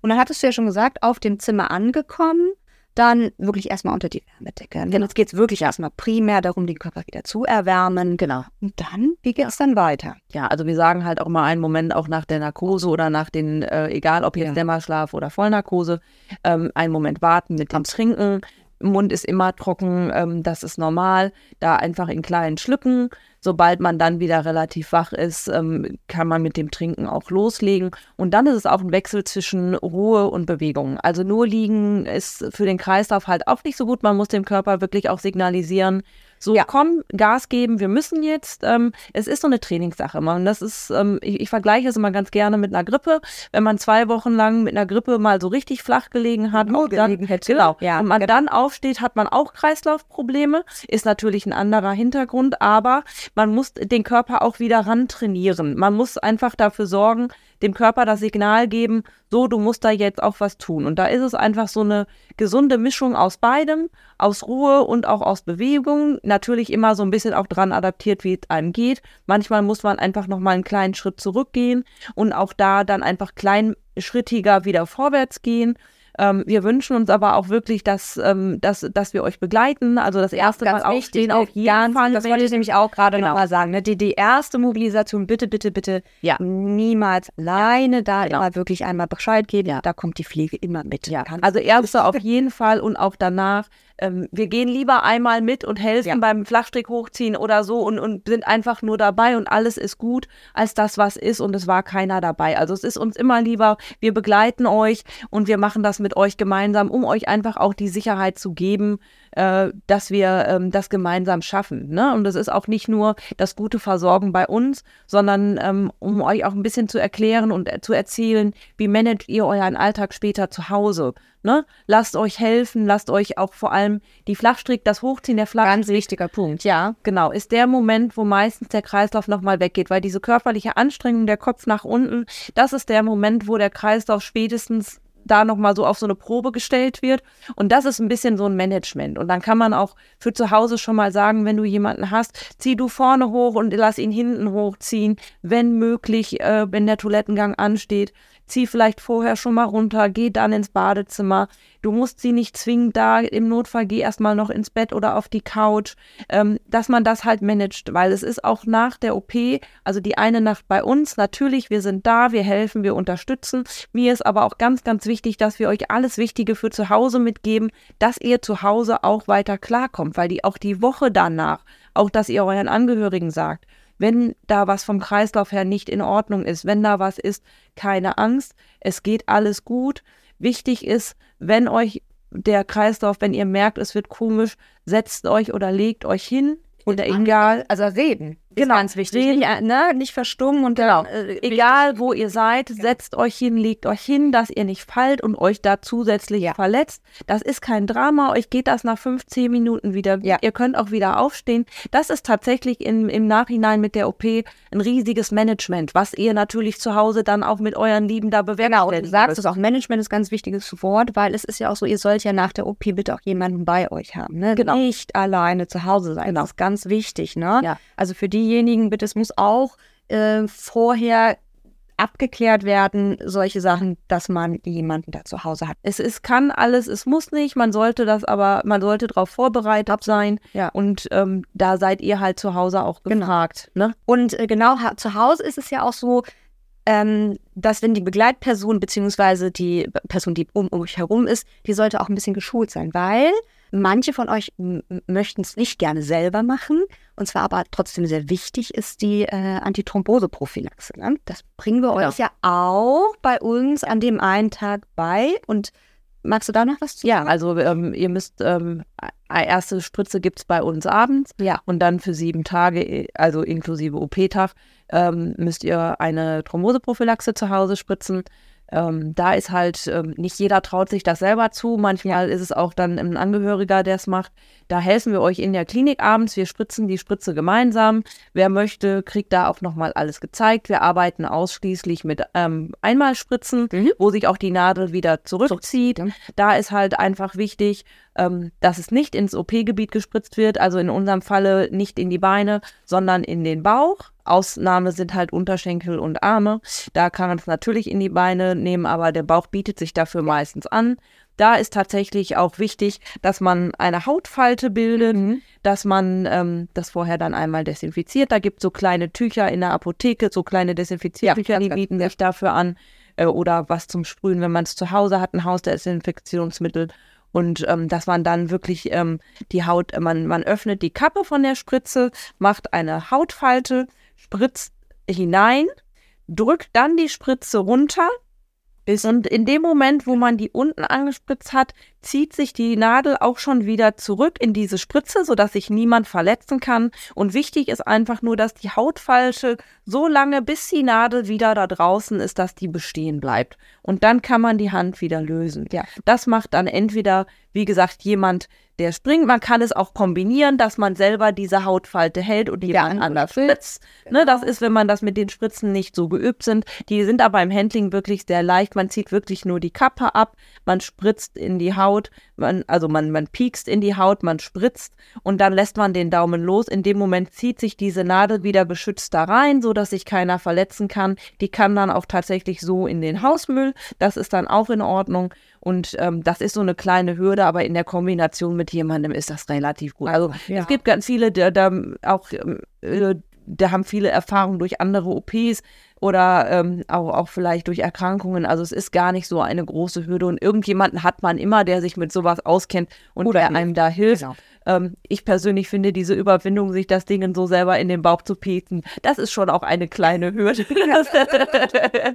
Und dann hattest du ja schon gesagt, auf dem Zimmer angekommen, dann wirklich erstmal unter die Wärmedecke. Denn jetzt geht es wirklich erstmal primär darum, den Körper wieder zu erwärmen. Genau. Und dann, wie geht es dann weiter? Ja, also wir sagen halt auch immer einen Moment auch nach der Narkose oder nach den, äh, egal ob jetzt Ja. Dämmerschlaf oder Vollnarkose, ähm, einen Moment warten mit dem Trinken. Mund ist immer trocken, ähm, das ist normal. Da einfach in kleinen Schlücken. Sobald man dann wieder relativ wach ist, ähm, kann man mit dem Trinken auch loslegen. Und dann ist es auch ein Wechsel zwischen Ruhe und Bewegung. Also nur liegen ist für den Kreislauf halt auch nicht so gut. Man muss dem Körper wirklich auch signalisieren, so Ja. komm, Gas geben, wir müssen jetzt. Ähm, es ist so eine Trainingssache. Man, das ist, ähm, ich, ich vergleiche es immer ganz gerne mit einer Grippe. Wenn man zwei Wochen lang mit einer Grippe mal so richtig flach gelegen hat, auch dann, hätte. genau, Ja, und man dann aufsteht, hat man auch Kreislaufprobleme. Ist natürlich ein anderer Hintergrund, aber man muss den Körper auch wieder rantrainieren. Man muss einfach dafür sorgen, dem Körper das Signal geben, so, du musst da jetzt auch was tun. Und da ist es einfach so eine gesunde Mischung aus beidem, aus Ruhe und auch aus Bewegung. Natürlich immer so ein bisschen auch dran adaptiert, wie es einem geht. Manchmal muss man einfach noch mal einen kleinen Schritt zurückgehen und auch da dann einfach kleinschrittiger wieder vorwärts gehen. Ähm, wir wünschen uns aber auch wirklich, dass, ähm, dass, dass wir euch begleiten. Also das erste Mal aufstehen auf jeden ganz, Fall. Das wollte ich nämlich auch gerade Genau. noch mal sagen. Ne? Die, die erste Mobilisation, bitte, bitte, bitte Ja. niemals alleine da Genau. immer wirklich einmal Bescheid geben. Ja. Da kommt die Pflege immer mit. Ja, Ganz- also erste auf jeden Fall und auch danach. Ähm, wir gehen lieber einmal mit und helfen Ja. beim Flachstrick hochziehen oder so und, und sind einfach nur dabei und alles ist gut, als das, was ist und es war keiner dabei. Also es ist uns immer lieber, wir begleiten euch und wir machen das mit euch gemeinsam, um euch einfach auch die Sicherheit zu geben, äh, dass wir ähm, das gemeinsam schaffen. Ne? Und es ist auch nicht nur das gute Versorgen bei uns, sondern ähm, um euch auch ein bisschen zu erklären und äh, zu erzählen, wie managt ihr euren Alltag später zu Hause. Ne? Lasst euch helfen, lasst euch auch vor allem die Flachstrick, das Hochziehen der Flachstrick. Ganz wichtiger Punkt, ja. Genau, ist der Moment, wo meistens der Kreislauf nochmal weggeht, weil diese körperliche Anstrengung, der Kopf nach unten, das ist der Moment, wo der Kreislauf spätestens da nochmal so auf so eine Probe gestellt wird. Und das ist ein bisschen so ein Management. Und dann kann man auch für zu Hause schon mal sagen, wenn du jemanden hast, zieh du vorne hoch und lass ihn hinten hochziehen. Wenn möglich, äh, wenn der Toilettengang ansteht, zieh vielleicht vorher schon mal runter, geh dann ins Badezimmer. Du musst sie nicht zwingen, da im Notfall geh erstmal noch ins Bett oder auf die Couch, ähm, dass man das halt managt, weil es ist auch nach der OP, also die eine Nacht bei uns, natürlich, wir sind da, wir helfen, wir unterstützen. Mir ist aber auch ganz, ganz wichtig, dass wir euch alles Wichtige für zu Hause mitgeben, dass ihr zu Hause auch weiter klarkommt, weil die auch die Woche danach, auch dass ihr euren Angehörigen sagt, wenn da was vom Kreislauf her nicht in Ordnung ist, wenn da was ist, keine Angst, es geht alles gut. Wichtig ist, wenn euch der Kreislauf, wenn ihr merkt, es wird komisch, setzt euch oder legt euch hin oder egal. Also reden. Genau. Ganz wichtig. Reden. Nicht, äh, ne? nicht verstummen und Genau. dann, äh, Egal wo ihr seid, setzt euch hin, legt euch hin, dass ihr nicht fallt und euch da zusätzlich Ja. verletzt. Das ist kein Drama. Euch geht das nach 15 Minuten wieder. Ja. Ihr könnt auch wieder aufstehen. Das ist tatsächlich im, im Nachhinein mit der OP ein riesiges Management, was ihr natürlich zu Hause dann auch mit euren Lieben da Genau, und du sagst es auch, Management ist ein ganz wichtiges Wort, weil es ist ja auch so, ihr sollt ja nach der OP bitte auch jemanden bei euch haben. Ne? Genau. Nicht alleine zu Hause sein. Genau. Das ist ganz wichtig. Ne? Ja. Also für diejenigen, bitte, es muss auch äh, vorher abgeklärt werden, solche Sachen, dass man jemanden da zu Hause hat. Es ist, kann alles, es muss nicht, man sollte das aber, man sollte darauf vorbereitet sein. Ja. Und ähm, da seid ihr halt zu Hause auch Genau. gefragt. Ne? Und äh, genau, zu Hause ist es ja auch so, ähm, dass wenn die Begleitperson beziehungsweise die Person, die um, um euch herum ist, die sollte auch ein bisschen geschult sein, weil manche von euch möchten es nicht gerne selber machen. Und zwar aber trotzdem sehr wichtig ist die äh, Antithrombose-Prophylaxe. Ne? Das bringen wir Genau. euch ja auch bei uns an dem einen Tag bei. Und magst du da noch was zu Ja, sagen? also ähm, ihr müsst, ähm, eine erste Spritze gibt es bei uns abends Ja. und dann für sieben Tage, also inklusive OP-Tag, ähm, müsst ihr eine Thromboseprophylaxe zu Hause spritzen. Ähm, da ist halt, ähm, nicht jeder traut sich das selber zu. Manchmal ist es auch dann ein Angehöriger, der es macht. Da helfen wir euch in der Klinik abends. Wir spritzen die Spritze gemeinsam. Wer möchte, kriegt da auch nochmal alles gezeigt. Wir arbeiten ausschließlich mit ähm, Einmalspritzen, Mhm. wo sich auch die Nadel wieder zurückzieht. Da ist halt einfach wichtig, ähm, dass es nicht ins OP-Gebiet gespritzt wird. Also in unserem Falle nicht in die Beine, sondern in den Bauch. Ausnahme sind halt Unterschenkel und Arme. Da kann man es natürlich in die Beine nehmen, aber der Bauch bietet sich dafür meistens an. Da ist tatsächlich auch wichtig, dass man eine Hautfalte bildet, Mhm. dass man ähm, das vorher dann einmal desinfiziert. Da gibt es so kleine Tücher in der Apotheke, so kleine Desinfiziertücher, Ja, die bieten sich dafür an. Äh, oder was zum Sprühen, wenn man es zu Hause hat, ein Hausdesinfektionsmittel. Und ähm, dass man dann wirklich ähm, die Haut, äh, man, man öffnet die Kappe von der Spritze, macht eine Hautfalte, spritzt hinein, drückt dann die Spritze runter. Und in dem Moment, wo man die unten angespritzt hat, zieht sich die Nadel auch schon wieder zurück in diese Spritze, sodass sich niemand verletzen kann. Und wichtig ist einfach nur, dass die Hautfalte so lange, bis die Nadel wieder da draußen ist, dass die bestehen bleibt. Und dann kann man die Hand wieder lösen. Ja. Das macht dann entweder, wie gesagt, jemand, der springt. Man kann es auch kombinieren, dass man selber diese Hautfalte hält und jemand anders spritzt. Ne, das ist, wenn man das mit den Spritzen nicht so geübt sind. Die sind aber im Handling wirklich sehr leicht. Man zieht wirklich nur die Kappe ab, man spritzt in die Haut, man, also man, man piekst in die Haut, man spritzt und dann lässt man den Daumen los. In dem Moment zieht sich diese Nadel wieder beschützt da rein, so dass sich keiner verletzen kann. Die kann dann auch tatsächlich so in den Hausmüll. Das ist dann auch in Ordnung. Und ähm, das ist so eine kleine Hürde, aber in der Kombination mit jemandem ist das relativ gut. Also Ja. es gibt ganz viele, der da auch, äh, da haben viele Erfahrungen durch andere OPs oder ähm, auch, auch vielleicht durch Erkrankungen. Also es ist gar nicht so eine große Hürde und irgendjemanden hat man immer, der sich mit sowas auskennt und Oder der einem da hilft. Genau. Ähm, ich persönlich finde diese Überwindung, sich das Ding so selber in den Bauch zu pieken, das ist schon auch eine kleine Hürde.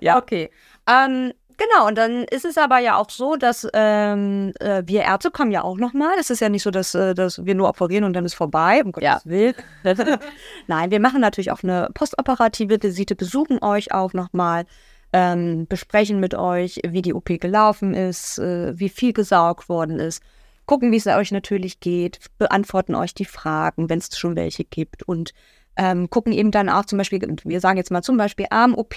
ja. Okay. Ähm, genau, und dann ist es aber ja auch so, dass ähm, äh, wir Ärzte kommen ja auch nochmal. Es ist ja nicht so, dass, äh, dass wir nur operieren und dann ist vorbei, um Gottes Ja. Willen. Nein, wir machen natürlich auch eine postoperative Visite, besuchen euch auch nochmal, ähm, besprechen mit euch, wie die OP gelaufen ist, äh, wie viel gesaugt worden ist, gucken, wie es euch natürlich geht, beantworten euch die Fragen, wenn es schon welche gibt und ähm, gucken eben dann auch zum Beispiel, wir sagen jetzt mal zum Beispiel Arm-OP,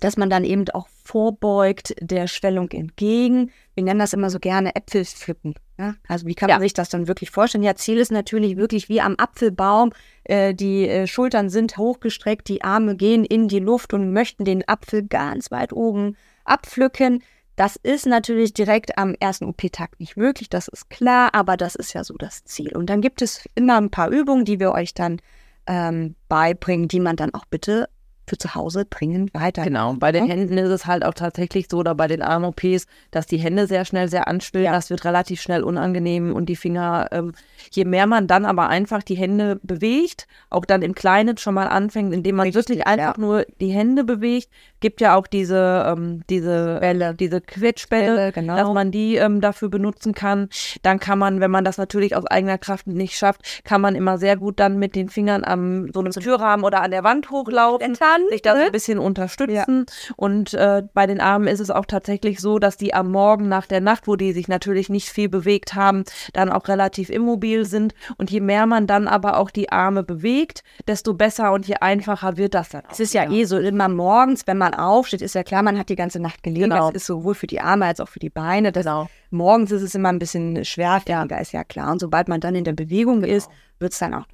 dass man dann eben auch vorbeugt der Schwellung entgegen. Wir nennen das immer so gerne Äpfelpflücken. Ja? Also wie kann man Ja. sich das dann wirklich vorstellen? Ja, Ziel ist natürlich wirklich wie am Apfelbaum. Äh, die äh, Schultern sind hochgestreckt, die Arme gehen in die Luft und möchten den Apfel ganz weit oben abpflücken. Das ist natürlich direkt am ersten OP-Tag nicht möglich, das ist klar, aber das ist ja so das Ziel. Und dann gibt es immer ein paar Übungen, die wir euch dann ähm, beibringen, die man dann auch bitte für zu Hause dringend weiter. Genau, bei den Händen ist es halt auch tatsächlich so, oder bei den Arm-OPs, dass die Hände sehr schnell sehr anschwillen, ja. das wird relativ schnell unangenehm und die Finger, ähm, je mehr man dann aber einfach die Hände bewegt, auch dann im Kleinen schon mal anfängt, indem man Richtig, wirklich einfach ja. nur die Hände bewegt, gibt ja auch diese, ähm, diese Bälle, diese Quetschbälle, genau. dass man die ähm, dafür benutzen kann. Dann kann man, wenn man das natürlich aus eigener Kraft nicht schafft, kann man immer sehr gut dann mit den Fingern am so einem Türrahmen oder an der Wand hochlaufen kann. Sich das ne? ein bisschen unterstützen. Ja. Und äh, bei den Armen ist es auch tatsächlich so, dass die am Morgen nach der Nacht, wo die sich natürlich nicht viel bewegt haben, dann auch relativ immobil sind. Und je mehr man dann aber auch die Arme bewegt, desto besser und je einfacher wird das dann. Es ist ja, ja eh so immer morgens, wenn man aufsteht, ist ja klar, man hat die ganze Nacht gelegen. Genau. Das ist sowohl für die Arme als auch für die Beine. Das, genau. Morgens ist es immer ein bisschen schwerfälliger, ja. ist ja klar. Und sobald man dann in der Bewegung genau. ist, wird es dann auch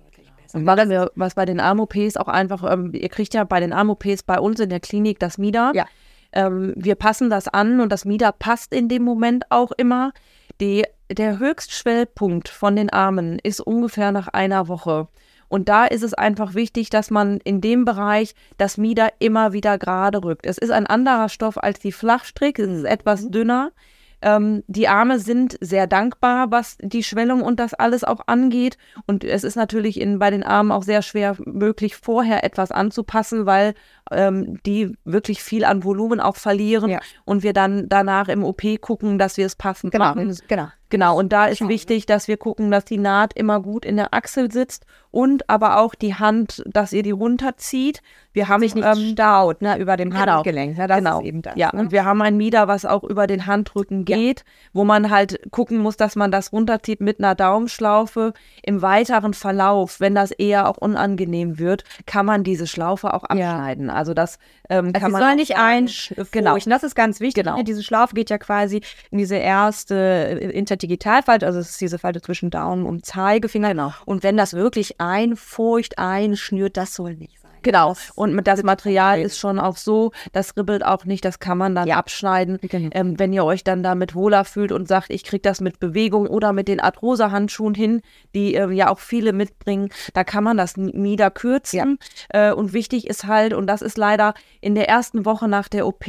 und was, wir, was bei den Arm-OPs auch einfach, ähm, ihr kriegt ja bei den Arm-OPs bei uns in der Klinik das MIDA. Ja. Ähm, wir passen das an und das MIDA passt in dem Moment auch immer. Die, der Höchstschwellpunkt von den Armen ist ungefähr nach einer Woche. Und da ist es einfach wichtig, dass man in dem Bereich das Mieder immer wieder gerade rückt. Es ist ein anderer Stoff als die Flachstrick, es ist etwas mhm. dünner. Ähm, die Arme sind sehr dankbar, was die Schwellung und das alles auch angeht. Und es ist natürlich in, bei den Armen auch sehr schwer möglich, vorher etwas anzupassen, weil ähm, die wirklich viel an Volumen auch verlieren ja. und wir dann danach im OP gucken, dass wir es passend genau, machen. Genau. Genau, und da ist Schau. wichtig, dass wir gucken, dass die Naht immer gut in der Achsel sitzt und aber auch die Hand, dass ihr die runterzieht. Wir haben nicht ähm, staut, ne, über dem genau. Handgelenk. Ja, das genau. ist eben das. Ja, ne? und wir haben ein Mieder, was auch über den Handrücken geht, ja. wo man halt gucken muss, dass man das runterzieht mit einer Daumenschlaufe. Im weiteren Verlauf, wenn das eher auch unangenehm wird, kann man diese Schlaufe auch abschneiden. Ja. Also das ähm, also kann man soll nicht einfurchen. Genau. Das ist ganz wichtig. Genau. Diese Schlaufe geht ja quasi in diese erste äh, Interdigitalfalte, also es ist diese Falte zwischen Daumen und Zeigefinger. Genau. Und wenn das wirklich einfurcht, einschnürt, das soll nicht sein. Genau. Und das Material ist schon auch so, das ribbelt auch nicht, das kann man dann ja. abschneiden. Genau. Ähm, wenn ihr euch dann damit wohler fühlt und sagt, ich kriege das mit Bewegung oder mit den Arthrose-Handschuhen hin, die äh, ja auch viele mitbringen, da kann man das nieder kürzen. Ja. Äh, und wichtig ist halt, und das ist leider in der ersten Woche nach der OP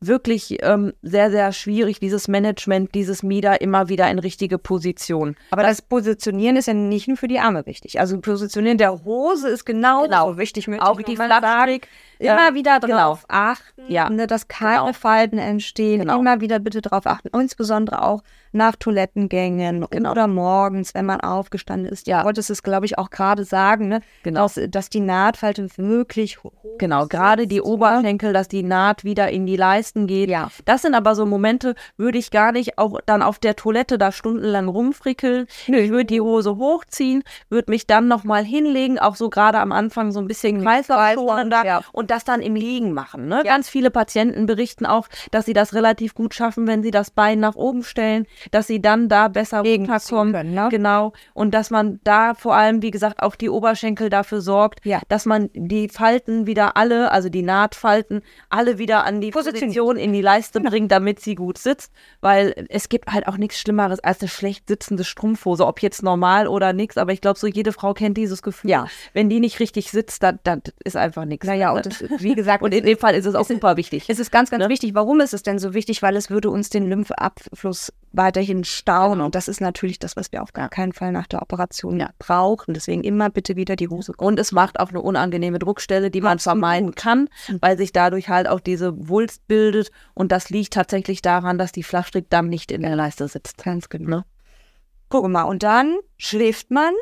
wirklich ähm, sehr, sehr schwierig, dieses Management, dieses Mieder immer wieder in richtige Position. Aber das, das Positionieren ist ja nicht nur für die Arme wichtig. Also Positionieren der Hose ist genau, genau. wichtig mit auch die Flatstreak immer wieder genau. darauf achten, ja. ne, dass keine genau. Falten entstehen. Genau. Immer wieder bitte darauf achten. Insbesondere auch nach Toilettengängen genau. oder morgens, wenn man aufgestanden ist. Ja, wolltest es, glaube ich, auch gerade sagen, ne? genau. dass, dass die Nahtfalte wirklich hoch Genau, gerade die Oberschenkel, dass die Naht wieder in die Leisten geht. Ja. Das sind aber so Momente, würde ich gar nicht auch dann auf der Toilette da stundenlang rumfrickeln. Nö. Ich würde die Hose hochziehen, würde mich dann nochmal hinlegen, auch so gerade am Anfang so ein bisschen Kreislauf ja. und das dann im Liegen machen. Ne? Ja. Ganz viele Patienten berichten auch, dass sie das relativ gut schaffen, wenn sie das Bein nach oben stellen, dass sie dann da besser runterkommen. Können, ne? Genau. Und dass man da vor allem, wie gesagt, auch die Oberschenkel dafür sorgt, ja. dass man die Falten wieder alle, also die Nahtfalten, alle wieder an die Position, Position in die Leiste genau. bringt, damit sie gut sitzt. Weil es gibt halt auch nichts Schlimmeres als eine schlecht sitzende Strumpfhose, ob jetzt normal oder nichts. Aber ich glaube, so jede Frau kennt dieses Gefühl. Ja. Wenn die nicht richtig sitzt, dann, dann ist einfach nichts. Naja, und das wie gesagt, und in dem Fall ist es auch super wichtig. Es ist ganz, ganz ne? wichtig. Warum ist es denn so wichtig? Weil es würde uns den Lymphabfluss weiterhin stauen. Genau. Und das ist natürlich das, was wir auf gar keinen Fall nach der Operation ja. brauchen. Deswegen immer bitte wieder die Hose. Und es macht auch eine unangenehme Druckstelle, die man vermeiden kann, mhm. weil sich dadurch halt auch diese Wulst bildet. Und das liegt tatsächlich daran, dass die Flachstrickdamm nicht in der Leiste sitzt. Ganz genau. Ne? Guck mal, und dann schläft man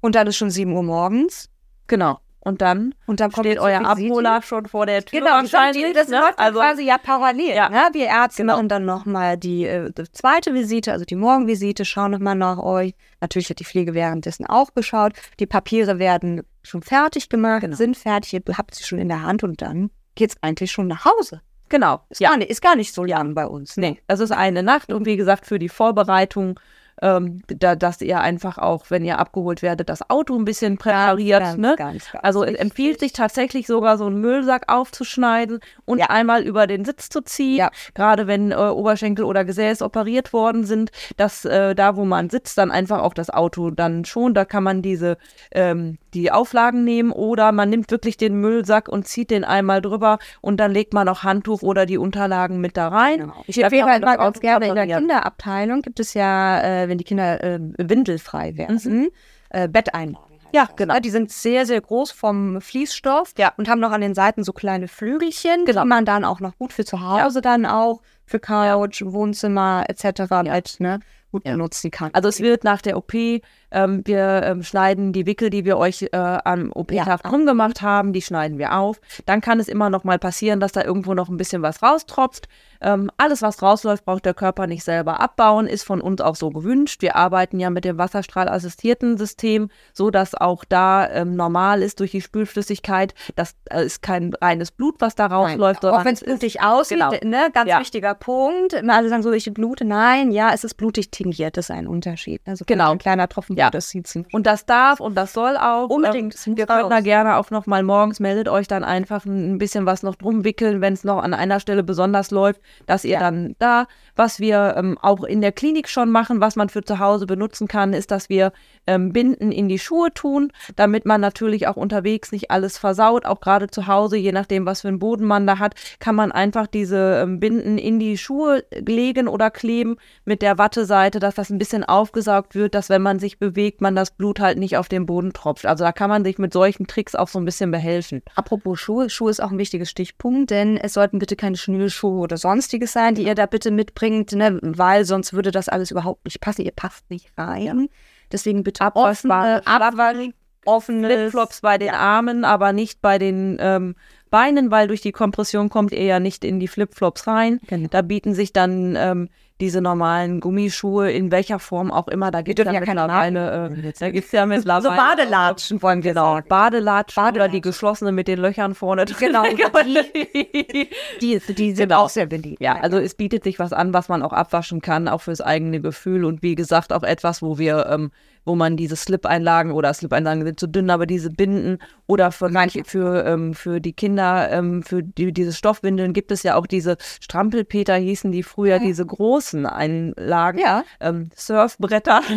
und dann ist schon 7 Uhr morgens. Genau. Und dann, und dann steht euer Abholer schon vor der Tür. Genau, wahrscheinlich. Das ne? läuft also, quasi ja parallel. Ja. Ne? Wir Ärzte genau. machen dann nochmal die, äh, die zweite Visite, also die Morgenvisite, schauen nochmal nach euch. Natürlich hat die Pflege währenddessen auch geschaut. Die Papiere werden schon fertig gemacht, genau. sind fertig, ihr habt sie schon in der Hand und dann geht es eigentlich schon nach Hause. Genau. Ist, ja. gar nicht, ist gar nicht so lang bei uns. Nee, das ist eine Nacht und wie gesagt, für die Vorbereitung ähm, da, dass ihr einfach auch, wenn ihr abgeholt werdet, das Auto ein bisschen präpariert. Ganz, ne? ganz, ganz also empfiehlt sich tatsächlich sogar so einen Müllsack aufzuschneiden und Ja. einmal über den Sitz zu ziehen. Ja. Gerade wenn äh, Oberschenkel oder Gesäß operiert worden sind, dass äh, da, wo man sitzt, dann einfach auch das Auto dann schon, da kann man diese ähm, die Auflagen nehmen oder man nimmt wirklich den Müllsack und zieht den einmal drüber und dann legt man auch Handtuch oder die Unterlagen mit da rein. Genau. Ich empfehle halt mal ganz gerne in der. Kinderabteilung gibt es ja, äh, wenn die Kinder äh, windelfrei werden, äh, Betteinlagen. Ja, das, genau. ne? Die sind sehr, sehr groß vom Fließstoff Ja. und haben noch an den Seiten so kleine Flügelchen, Genau. die man dann auch noch gut für zu Hause dann auch, für Couch, Wohnzimmer etc. halt ne, gut Ja. benutzen kann. Also es wird nach der OP, ähm, wir ähm, schneiden die Wickel, die wir euch äh, am OP-Tag Ja. rumgemacht haben, die schneiden wir auf. Dann kann es immer noch mal passieren, dass da irgendwo noch ein bisschen was raustropft. Ähm, alles, was rausläuft, braucht der Körper nicht selber abbauen, ist von uns auch so gewünscht. Wir arbeiten ja mit dem Wasserstrahlassistierten System, so dass auch da ähm, normal ist durch die Spülflüssigkeit. Das äh, ist kein reines Blut, was da rausläuft, Auch sondern wenn es blutig aussieht, genau. ne, ganz Ja. wichtiger Punkt. Immer alle sagen so, ich blute. Nein, ja, es ist blutig tingiert, das ist ein Unterschied. Also Genau. ein kleiner Tropfen Ja. Das sieht Und das darf und das soll auch. Unbedingt, das Ähm, wir können da gerne auch noch mal morgens, meldet euch dann einfach ein ein bisschen was noch drum wickeln, wenn es noch an einer Stelle besonders läuft, dass ihr Ja. dann da, was wir ähm, auch in der Klinik schon machen, was man für zu Hause benutzen kann, ist, dass wir ähm, Binden in die Schuhe tun, damit man natürlich auch unterwegs nicht alles versaut, auch gerade zu Hause, je nachdem, was für einen Boden man da hat, kann man einfach diese ähm, Binden in die Schuhe legen oder kleben mit der Watteseite, dass das ein bisschen aufgesaugt wird, dass wenn man sich bewegt, man das Blut halt nicht auf den Boden tropft. Also da kann man sich mit solchen Tricks auch so ein bisschen behelfen. Apropos Schuhe, Schuhe ist auch ein wichtiges Stichpunkt, denn es sollten bitte keine Schnürschuhe oder sonstiges sein, die ihr da bitte mitbringt, ne, weil sonst würde das alles überhaupt nicht passen. Ihr passt nicht rein. Deswegen bitte Abwaschbare offene, offene Flipflops bei den Armen, aber nicht bei den ähm, Beinen, weil durch die Kompression kommt ihr ja nicht in die Flipflops rein. Genau. Da bieten sich dann ähm, diese normalen Gummischuhe in welcher Form auch immer. Da gibt es ja ja keine mittlerweile, äh, da gibt's ja mittlerweile So Badelatschen wollen wir Genau, sagen. Badelatschen oder Badelatschen. die geschlossene mit den Löchern vorne drin. Genau, die, Die, die sind Genau. auch sehr beliebt. ja, also es bietet sich was an, was man auch abwaschen kann, auch fürs eigene Gefühl und wie gesagt auch etwas, wo wir, ähm, wo man diese Slip-Einlagen oder Slip-Einlagen sind zu dünn, aber diese Binden oder für manche für ähm, für die Kinder ähm, für die, diese Stoffwindeln gibt es ja auch diese Strampelpeter hießen die früher diese großen Einlagen, Ja. ähm, Surfbretter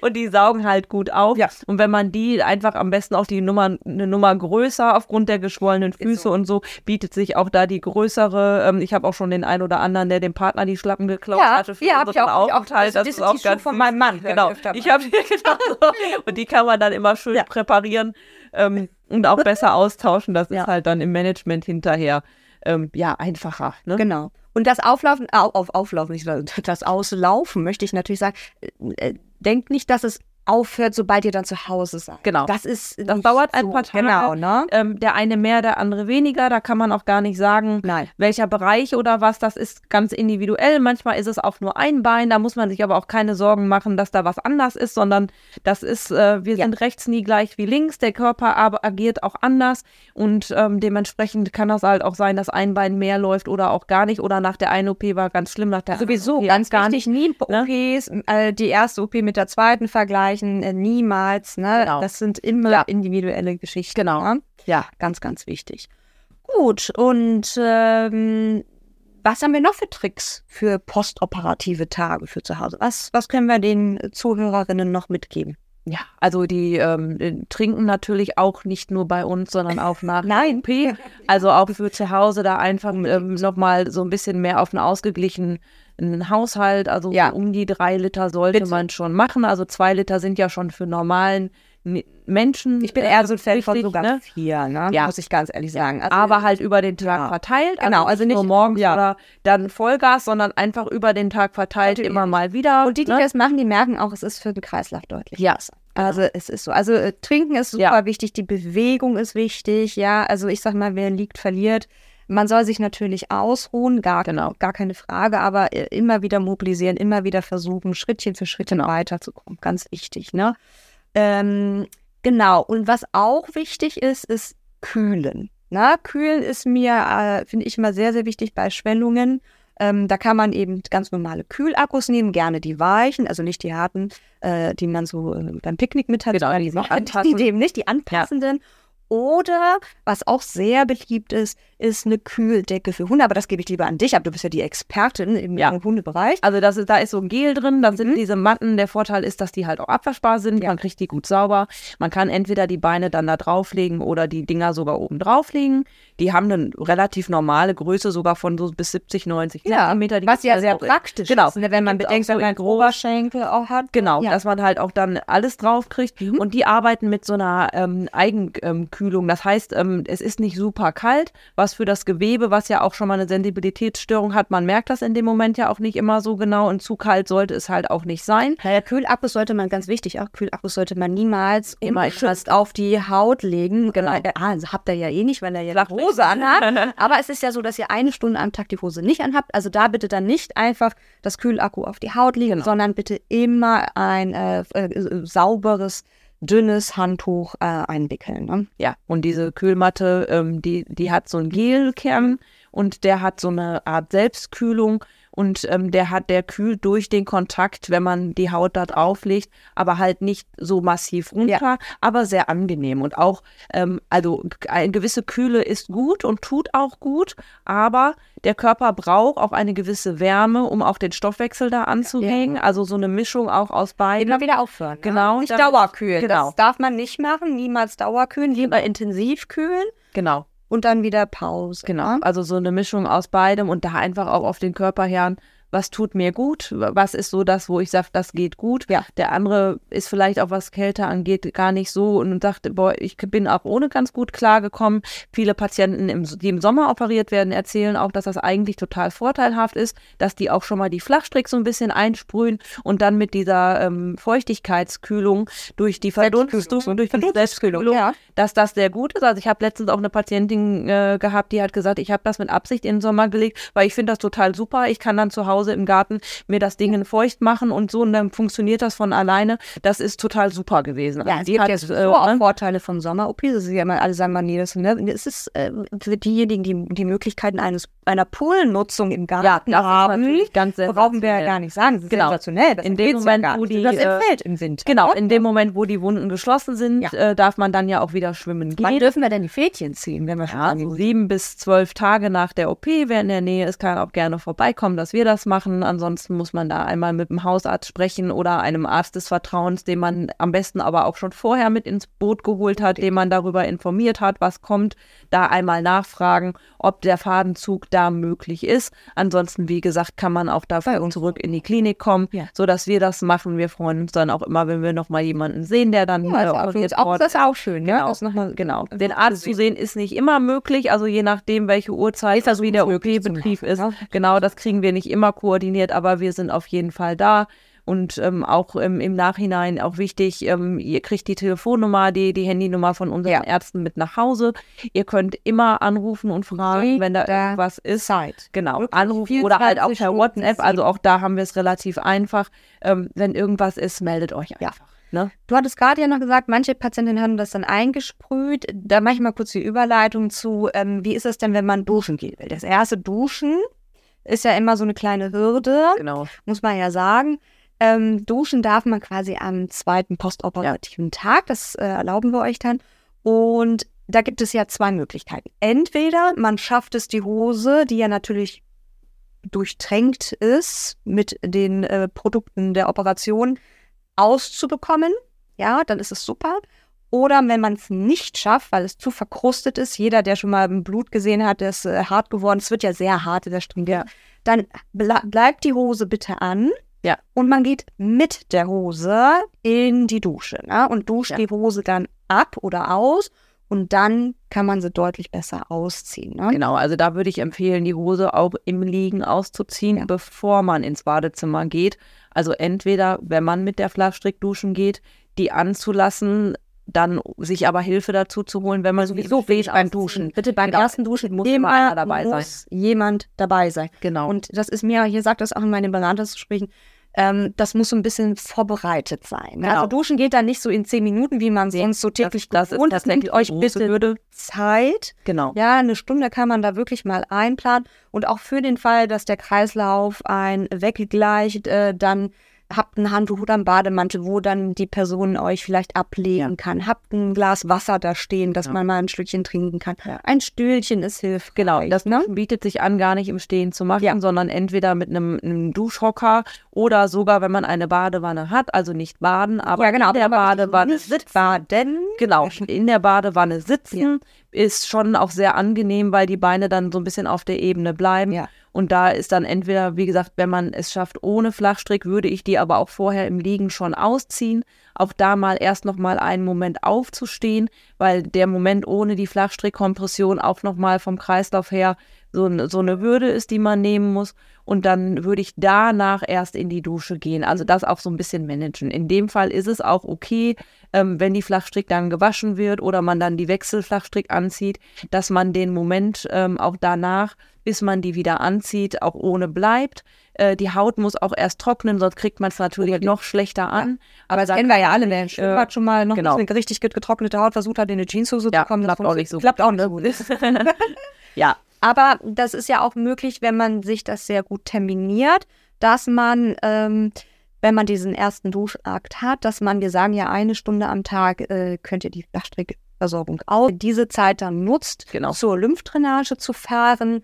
und die saugen halt gut auf Ja. und wenn man die einfach am besten auch die Nummer eine Nummer größer aufgrund der geschwollenen Füße so. und so bietet sich auch da die größere. Ähm, ich habe auch schon den einen oder anderen, der dem Partner die Schlappen geklaut Ja, hatte für ja, unseren auch- auch. Aufenthalt. Das- Das, das ist ganz von meinem Mann, Genau. Ich habe genau so. und die kann man dann immer schön Ja. präparieren ähm, und auch besser austauschen. Das Ja. ist halt dann im Management hinterher ähm, ja einfacher. Ne? Genau. Und das Auflaufen, au, auf Auflaufen, nicht das Auslaufen, möchte ich natürlich sagen. äh, äh, Denkt nicht, dass es aufhört, sobald ihr dann zu Hause seid. Genau. Das ist Das nicht dauert ein so. paar Tage. Genau, ne? Ähm, der eine mehr, der andere weniger. Da kann man auch gar nicht sagen, Nein. welcher Bereich oder was. Das ist ganz individuell. Manchmal ist es auch nur ein Bein. Da muss man sich aber auch keine Sorgen machen, dass da was anders ist, sondern das ist, äh, wir Ja. sind rechts nie gleich wie links. Der Körper aber agiert auch anders und ähm, dementsprechend kann das halt auch sein, dass ein Bein mehr läuft oder auch gar nicht. Oder nach der einen OP war ganz schlimm, nach der Sowieso, anderen OP ganz gar wichtig, nie ne? OPs, äh, die erste OP mit der zweiten vergleichen, äh, niemals. Ne? Genau. Das sind immer Ja. individuelle Geschichten. Genau. Ne? Ja. Ganz, ganz wichtig. Gut, und ähm, was haben wir noch für Tricks für postoperative Tage für zu Hause? Was, was können wir den Zuhörerinnen noch mitgeben? Ja, also die ähm, äh, trinken natürlich auch nicht nur bei uns, sondern auch nach Nein. OP. Also auch für zu Hause da einfach ähm, nochmal so ein bisschen mehr auf einen ausgeglichenen Haushalt. Also Ja. um die drei Liter sollte Bitte. man schon machen. Also zwei Liter sind ja schon für normalen Menschen. Ich bin äh, eher so ein Fan von sogar ne? vier, ne? Ja. muss ich ganz ehrlich sagen. Also, aber halt über den Tag Ja. verteilt. Genau, also nur nicht- morgens ja. oder dann Vollgas, sondern einfach über den Tag verteilt Natürlich. immer mal wieder. und die, die ne? das machen, die merken auch, es ist für den Kreislauf deutlich. Ja. besser. Also es ist so. Also äh, trinken ist super Ja. wichtig, die Bewegung ist wichtig, ja. Also ich sag mal, wer liegt, verliert. Man soll sich natürlich ausruhen, gar, Genau. gar keine Frage, aber äh, immer wieder mobilisieren, immer wieder versuchen, Schrittchen für Schrittchen weiterzukommen. Ganz wichtig, ne? Ähm, genau. Und was auch wichtig ist, ist kühlen. Na, kühlen ist mir, äh, finde ich immer sehr, sehr wichtig bei Schwellungen. Ähm, da kann man eben ganz normale Kühlakkus nehmen, gerne die weichen, also nicht die harten, äh, die man so äh, beim Picknick mit hat, Genau, die die, die, eben nicht, die anpassenden. Oder, was auch sehr beliebt ist, ist eine Kühldecke für Hunde. Aber das gebe ich lieber an dich ab. Du bist ja die Expertin im Ja. Hundebereich. Also das ist, da ist so ein Gel drin, dann sind Mhm. diese Matten. Der Vorteil ist, dass die halt auch abwaschbar sind. Ja. Man kriegt die gut sauber. Man kann entweder die Beine dann da drauflegen oder die Dinger sogar oben drauflegen. Die haben eine relativ normale Größe, sogar von so bis 70, 90 Zentimeter. Die was ja sehr praktisch Genau. ist, ne, wenn man bedenkt, auch so dass man. Oberschenkel auch hat. Genau, Ja. dass man halt auch dann alles drauf kriegt. Mhm. Und die arbeiten mit so einer ähm, Eigenkühlung. Das heißt, ähm, es ist nicht super kalt, was für das Gewebe, was ja auch schon mal eine Sensibilitätsstörung hat, man merkt das in dem Moment ja auch nicht immer so genau. Und zu kalt sollte es halt auch nicht sein. Naja, Kühlakkus sollte man, ganz wichtig, auch Kühlakkus sollte man niemals Immer auf die Haut legen. Genau. Äh, Ah, also habt ihr ja eh nicht, weil er ja die Hose anhat. Aber es ist ja so, dass ihr eine Stunde am Tag die Hose nicht anhabt. Also da bitte dann nicht einfach das Kühlakku auf die Haut legen, Genau. sondern bitte immer ein äh, äh, sauberes, dünnes Handtuch äh, einwickeln. Ne? Ja, und diese Kühlmatte, ähm, die, die hat so einen Gelkern und der hat so eine Art Selbstkühlung und ähm, der hat, der kühlt durch den Kontakt, wenn man die Haut da drauflegt, aber halt nicht so massiv runter, aber sehr angenehm. Und auch, ähm, also eine gewisse Kühle ist gut und tut auch gut, aber der Körper braucht auch eine gewisse Wärme, um auch den Stoffwechsel da anzuregen. Also so eine Mischung auch aus beiden. Immer wieder aufhören. Genau, Ne? Nicht dauerkühlen. genau. Das darf man nicht machen. Niemals dauerkühlen. Lieber intensiv kühlen Genau. Und dann wieder Pause. Genau, ne? also so eine Mischung aus beidem und da einfach auch auf den Körper hören, was tut mir gut, was ist so das, wo ich sage, das geht gut. Ja. Der andere ist vielleicht auch, was Kälte angeht, gar nicht so und sagt, boah, ich bin auch ohne ganz gut klargekommen. Viele Patienten, im, die im Sommer operiert werden, erzählen auch, dass das eigentlich total vorteilhaft ist, dass die auch schon mal die Flachstrick so ein bisschen einsprühen und dann mit dieser ähm, Feuchtigkeitskühlung durch die Verdunstung und durch die Selbstkühlung Ja. dass das sehr gut ist. Also ich habe letztens auch eine Patientin äh, gehabt, die hat gesagt, ich habe das mit Absicht in den Sommer gelegt, weil ich finde das total super. Ich kann dann zu Hause im Garten mir das Ding feucht machen und so und dann funktioniert das von alleine. Das ist total super gewesen. Ja, es die gibt hat, ja äh, so auch ne? Vorteile von Sommer-OP. Das ist ja immer, alle sagen mal, nee, das, ne, es ist äh, für diejenigen, die die Möglichkeiten eines, einer Poolnutzung im Garten ja, haben, ganz brauchen wir ja gar nicht sagen. Das ist Genau. sensationell. Das In dem Moment, ja wo die, das äh, entfällt im Winter. Genau, ne? in dem Moment, wo die Wunden geschlossen sind, Ja. äh, darf man dann ja auch wieder schwimmen Wann gehen. dürfen wir denn die Fädchen ziehen, wenn wir schon Ja, so sieben bis zwölf Tage nach der OP, wer in der Nähe ist, kann auch gerne vorbeikommen, dass wir das machen. Ansonsten muss man da einmal mit dem Hausarzt sprechen oder einem Arzt des Vertrauens, den man am besten aber auch schon vorher mit ins Boot geholt hat, den man darüber informiert hat, was kommt, da einmal nachfragen, ob der Fadenzug da möglich ist. Ansonsten, wie gesagt, kann man auch dafür zurück in die Klinik kommen, Ja. sodass wir das machen. Wir freuen uns dann auch immer, wenn wir noch mal jemanden sehen, der dann Ja, äh, ist auch, operiert ist auch, das ist auch schön, ja. Genau. Das noch mal, Genau. Den Arzt zu sehen ist nicht immer möglich, also je nachdem, welche Uhrzeit wie der möglich zu OP-Betrieb ist. ja. Genau, das kriegen wir nicht immer koordiniert, aber wir sind auf jeden Fall da. Und ähm, auch ähm, im Nachhinein auch wichtig, ähm, ihr kriegt die Telefonnummer, die, die Handynummer von unseren Ja. Ärzten mit nach Hause. Ihr könnt immer anrufen und fragen, wenn da irgendwas ist. Zeit. Genau, Wirklich anrufen oder halt auch 24 per WhatsApp. Also auch da haben wir es relativ einfach. Ähm, wenn irgendwas ist, meldet euch Ja. einfach. Ne? Du hattest gerade ja noch gesagt, manche Patientinnen haben das dann eingesprüht. Da mache ich mal kurz die Überleitung zu, ähm, wie ist es denn, wenn man duschen geht? Das erste Duschen ist ja immer so eine kleine Hürde, Genau. muss man ja sagen. Ähm, duschen darf man quasi am zweiten postoperativen Tag. Das äh, erlauben wir euch dann. Und da gibt es ja zwei Möglichkeiten. Entweder man schafft es, die Hose, die ja natürlich durchtränkt ist mit den äh, Produkten der Operation, auszubekommen. Ja, dann ist es super. Oder wenn man es nicht schafft, weil es zu verkrustet ist, jeder, der schon mal Blut gesehen hat, der ist äh, hart geworden, es wird ja sehr hart in der Stringe, dann ble bleibt die Hose bitte an. Ja. Und man geht mit der Hose in die Dusche ne? und duscht Ja. die Hose dann ab oder aus und dann kann man sie deutlich besser ausziehen. Ne? Genau, also da würde ich empfehlen, die Hose auch im Liegen auszuziehen, Ja. bevor man ins Badezimmer geht. Also entweder, wenn man mit der Flachstrick duschen geht, die anzulassen, dann sich aber Hilfe dazu zu holen, wenn man sowieso Wichtig beim. Duschen. Bitte beim Genau. ersten Duschen Muss immer immer dabei sein. muss jemand dabei sein. Genau. Und das ist mir, hier sagt das auch in meinen Beratungsgesprächen, ähm, das muss so ein bisschen vorbereitet sein. Ne? Genau. Also duschen geht dann nicht so in zehn Minuten, wie man sonst so täglich das gewohnt ist. tatsächlich Nehmt euch bitte Hürde. Zeit. Genau. Ja, eine Stunde kann man da wirklich mal einplanen. Und auch für den Fall, dass der Kreislauf ein weggleicht, äh, dann habt ein Handtuch oder ein Bademantel, wo dann die Person euch vielleicht ablegen kann. Habt ein Glas Wasser da stehen, dass Ja. man mal ein Stückchen trinken kann. Ja. Ein Stühlchen ist hilfreich. Genau, das ne? bietet sich an, gar nicht im Stehen zu machen, Ja. sondern entweder mit einem, einem Duschhocker oder sogar, wenn man eine Badewanne hat, also nicht baden, aber ja, genau. in der aber Badewanne sitzen. baden. Genau, in der Badewanne sitzen ist schon auch sehr angenehm, weil die Beine dann so ein bisschen auf der Ebene bleiben. Ja. Und da ist dann entweder, wie gesagt, wenn man es schafft ohne Flachstrick, würde ich die aber auch vorher im Liegen schon ausziehen. Auch da mal erst noch mal einen Moment aufzustehen, weil der Moment ohne die Flachstrickkompression auch noch mal vom Kreislauf her so, so eine Hürde ist, die man nehmen muss. Und dann würde ich danach erst in die Dusche gehen. Also das auch so ein bisschen managen. In dem Fall ist es auch okay, ähm, wenn die Flachstrick dann gewaschen wird oder man dann die Wechselflachstrick anzieht, dass man den Moment ähm, auch danach, bis man die wieder anzieht, auch ohne bleibt. Äh, die Haut muss auch erst trocknen, sonst kriegt man es natürlich noch schlechter an. Aber das da kennen wir ja alle, wer Schwimmbad schon mal noch genau. eine richtig gut getrocknete Haut versucht hat, in eine Jeanshose Ja, zu kommen. das klappt auch nicht so Klappt auch nicht so gut. Ja, Aber das ist ja auch möglich, wenn man sich das sehr gut terminiert, dass man, ähm, wenn man diesen ersten Duschakt hat, dass man, wir sagen ja eine Stunde am Tag, äh, könnt ihr die Flachstrickversorgung auch, diese Zeit dann nutzt, Genau. zur Lymphdrainage zu fahren,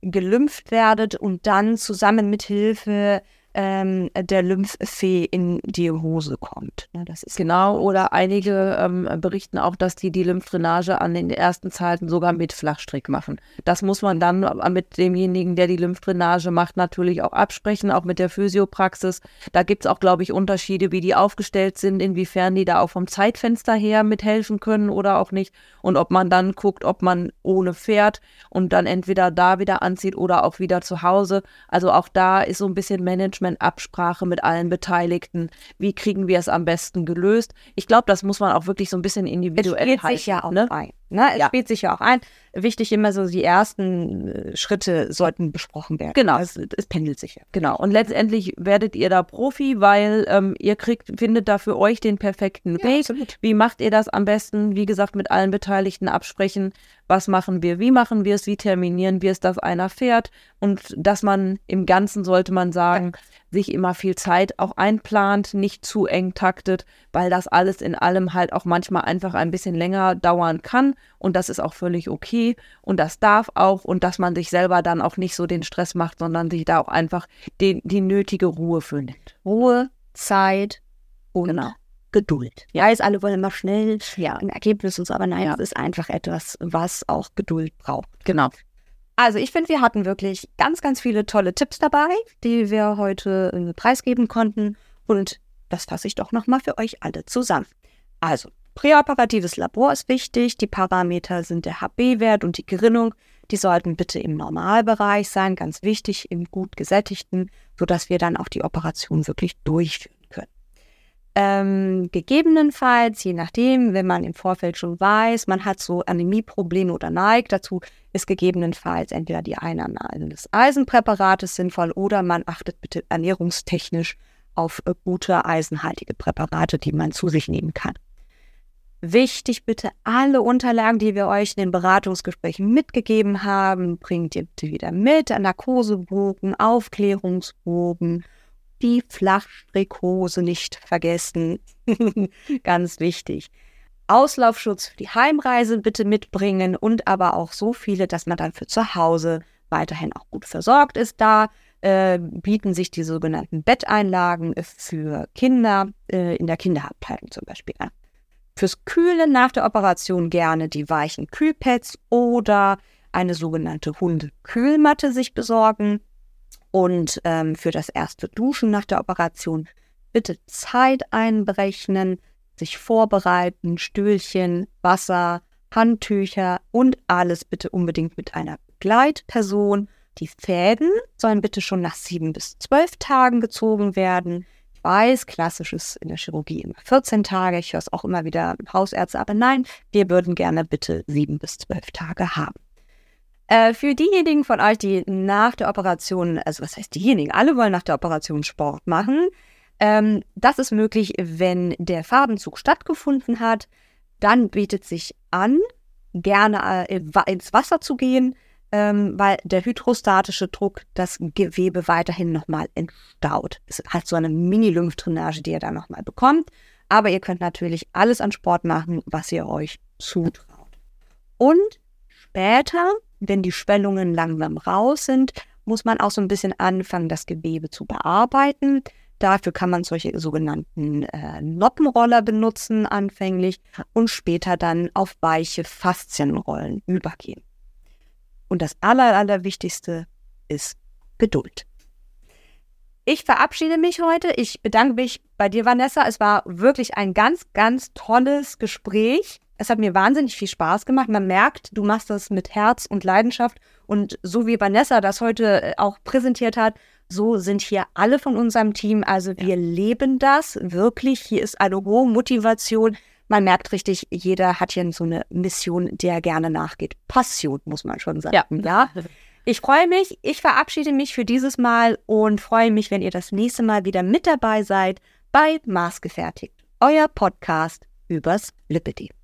gelümpft werdet und dann zusammen mit Hilfe ähm, der Lymphfee in die Hose kommt. Ne, das ist Genau, oder einige ähm, berichten auch, dass die die Lymphdrainage an den ersten Zeiten sogar mit Flachstrick machen. Das muss man dann mit demjenigen, der die Lymphdrainage macht, natürlich auch absprechen, auch mit der Physiopraxis. Da gibt es auch, glaube ich, Unterschiede, wie die aufgestellt sind, inwiefern die da auch vom Zeitfenster her mithelfen können oder auch nicht. Und ob man dann guckt, ob man ohne fährt und dann entweder da wieder anzieht oder auch wieder zu Hause. Also auch da ist so ein bisschen Management, Absprache mit allen Beteiligten. Wie kriegen wir es am besten gelöst? Ich glaube, das muss man auch wirklich so ein bisschen Es individuell spielt halten, sich ja auch ne? ein. Ne? Es Ja. spielt sich ja auch ein. Wichtig immer so, die ersten äh, Schritte sollten besprochen werden. Genau. Es, es pendelt sich ja. Genau. Und letztendlich werdet ihr da Profi, weil ähm, ihr kriegt, findet da für euch den perfekten Weg. absolut. Wie macht ihr das am besten? Wie gesagt, mit allen Beteiligten absprechen. Was machen wir? Wie machen wir es? Wie terminieren wir es, dass einer fährt? Und dass man im Ganzen, sollte man sagen, sich immer viel Zeit auch einplant, nicht zu eng taktet, weil das alles in allem halt auch manchmal einfach ein bisschen länger dauern kann. Und das ist auch völlig okay. Und das darf auch. Und dass man sich selber dann auch nicht so den Stress macht, sondern sich da auch einfach den, die nötige Ruhe für nimmt. Ruhe, Zeit und Genau. Geduld. Ja, ist alle wollen immer schnell Ja. ein Ergebnis und so, aber nein, Ja. es ist einfach etwas, was auch Geduld braucht. Genau. Also ich finde, wir hatten wirklich ganz, ganz viele tolle Tipps dabei, die wir heute äh, preisgeben konnten. Und das fasse ich doch nochmal für euch alle zusammen. Also, präoperatives Labor ist wichtig. Die Parameter sind der HB-Wert und die Gerinnung. Die sollten bitte im Normalbereich sein, ganz wichtig, im gut gesättigten, sodass wir dann auch die Operation wirklich durchführen können. Ähm, gegebenenfalls, je nachdem, wenn man im Vorfeld schon weiß, man hat so Anämieprobleme oder neigt dazu, ist gegebenenfalls entweder die Einnahme eines Eisenpräparates sinnvoll oder man achtet bitte ernährungstechnisch auf äh, gute eisenhaltige Präparate, die man zu sich nehmen kann. Wichtig bitte, alle Unterlagen, die wir euch in den Beratungsgesprächen mitgegeben haben, bringt ihr bitte wieder mit. Narkosebogen, Aufklärungsbogen, die Flachstrickhose nicht vergessen. Ganz wichtig. Auslaufschutz für die Heimreise bitte mitbringen und aber auch so viele, dass man dann für zu Hause weiterhin auch gut versorgt ist. Da äh, bieten sich die sogenannten Betteinlagen für Kinder äh, in der Kinderabteilung zum Beispiel an. Fürs Kühlen nach der Operation gerne die weichen Kühlpads oder eine sogenannte Hundekühlmatte sich besorgen. Und ähm, für das erste Duschen nach der Operation bitte Zeit einberechnen, sich vorbereiten, Stühlchen, Wasser, Handtücher und alles bitte unbedingt mit einer Begleitperson. Die Fäden sollen bitte schon nach sieben bis zwölf Tagen gezogen werden. Weiß, klassisch ist in der Chirurgie immer 14 Tage. Ich höre es auch immer wieder Hausärzte, aber nein, wir würden gerne bitte sieben bis zwölf Tage haben. Äh, für diejenigen von euch, die nach der Operation, also was heißt diejenigen, alle wollen nach der Operation Sport machen. Ähm, das ist möglich, wenn der Farbenzug stattgefunden hat. Dann bietet sich an, gerne äh, ins Wasser zu gehen, ähm, weil der hydrostatische Druck das Gewebe weiterhin nochmal entstaut. Es hat so eine Mini-Lymphdrainage, die ihr da nochmal bekommt. Aber ihr könnt natürlich alles an Sport machen, was ihr euch zutraut. Und später, wenn die Schwellungen langsam raus sind, muss man auch so ein bisschen anfangen, das Gewebe zu bearbeiten. Dafür kann man solche sogenannten äh, Noppenroller benutzen anfänglich und später dann auf weiche Faszienrollen übergehen. Und das Aller, Allerwichtigste ist Geduld. Ich verabschiede mich heute. Ich bedanke mich bei dir, Vanessa. Es war wirklich ein ganz, ganz tolles Gespräch. Es hat mir wahnsinnig viel Spaß gemacht. Man merkt, du machst das mit Herz und Leidenschaft. Und so wie Vanessa das heute äh, auch präsentiert hat, so sind hier alle von unserem Team. Also wir ja. leben das wirklich. Hier ist eine hohe Motivation. Man merkt richtig, jeder hat hier so eine Mission, der gerne nachgeht. Passion, muss man schon sagen. Ja. ja? Ich freue mich. Ich verabschiede mich für dieses Mal und freue mich, wenn ihr das nächste Mal wieder mit dabei seid bei Maßgefertigt, euer Podcast übers Lipidem.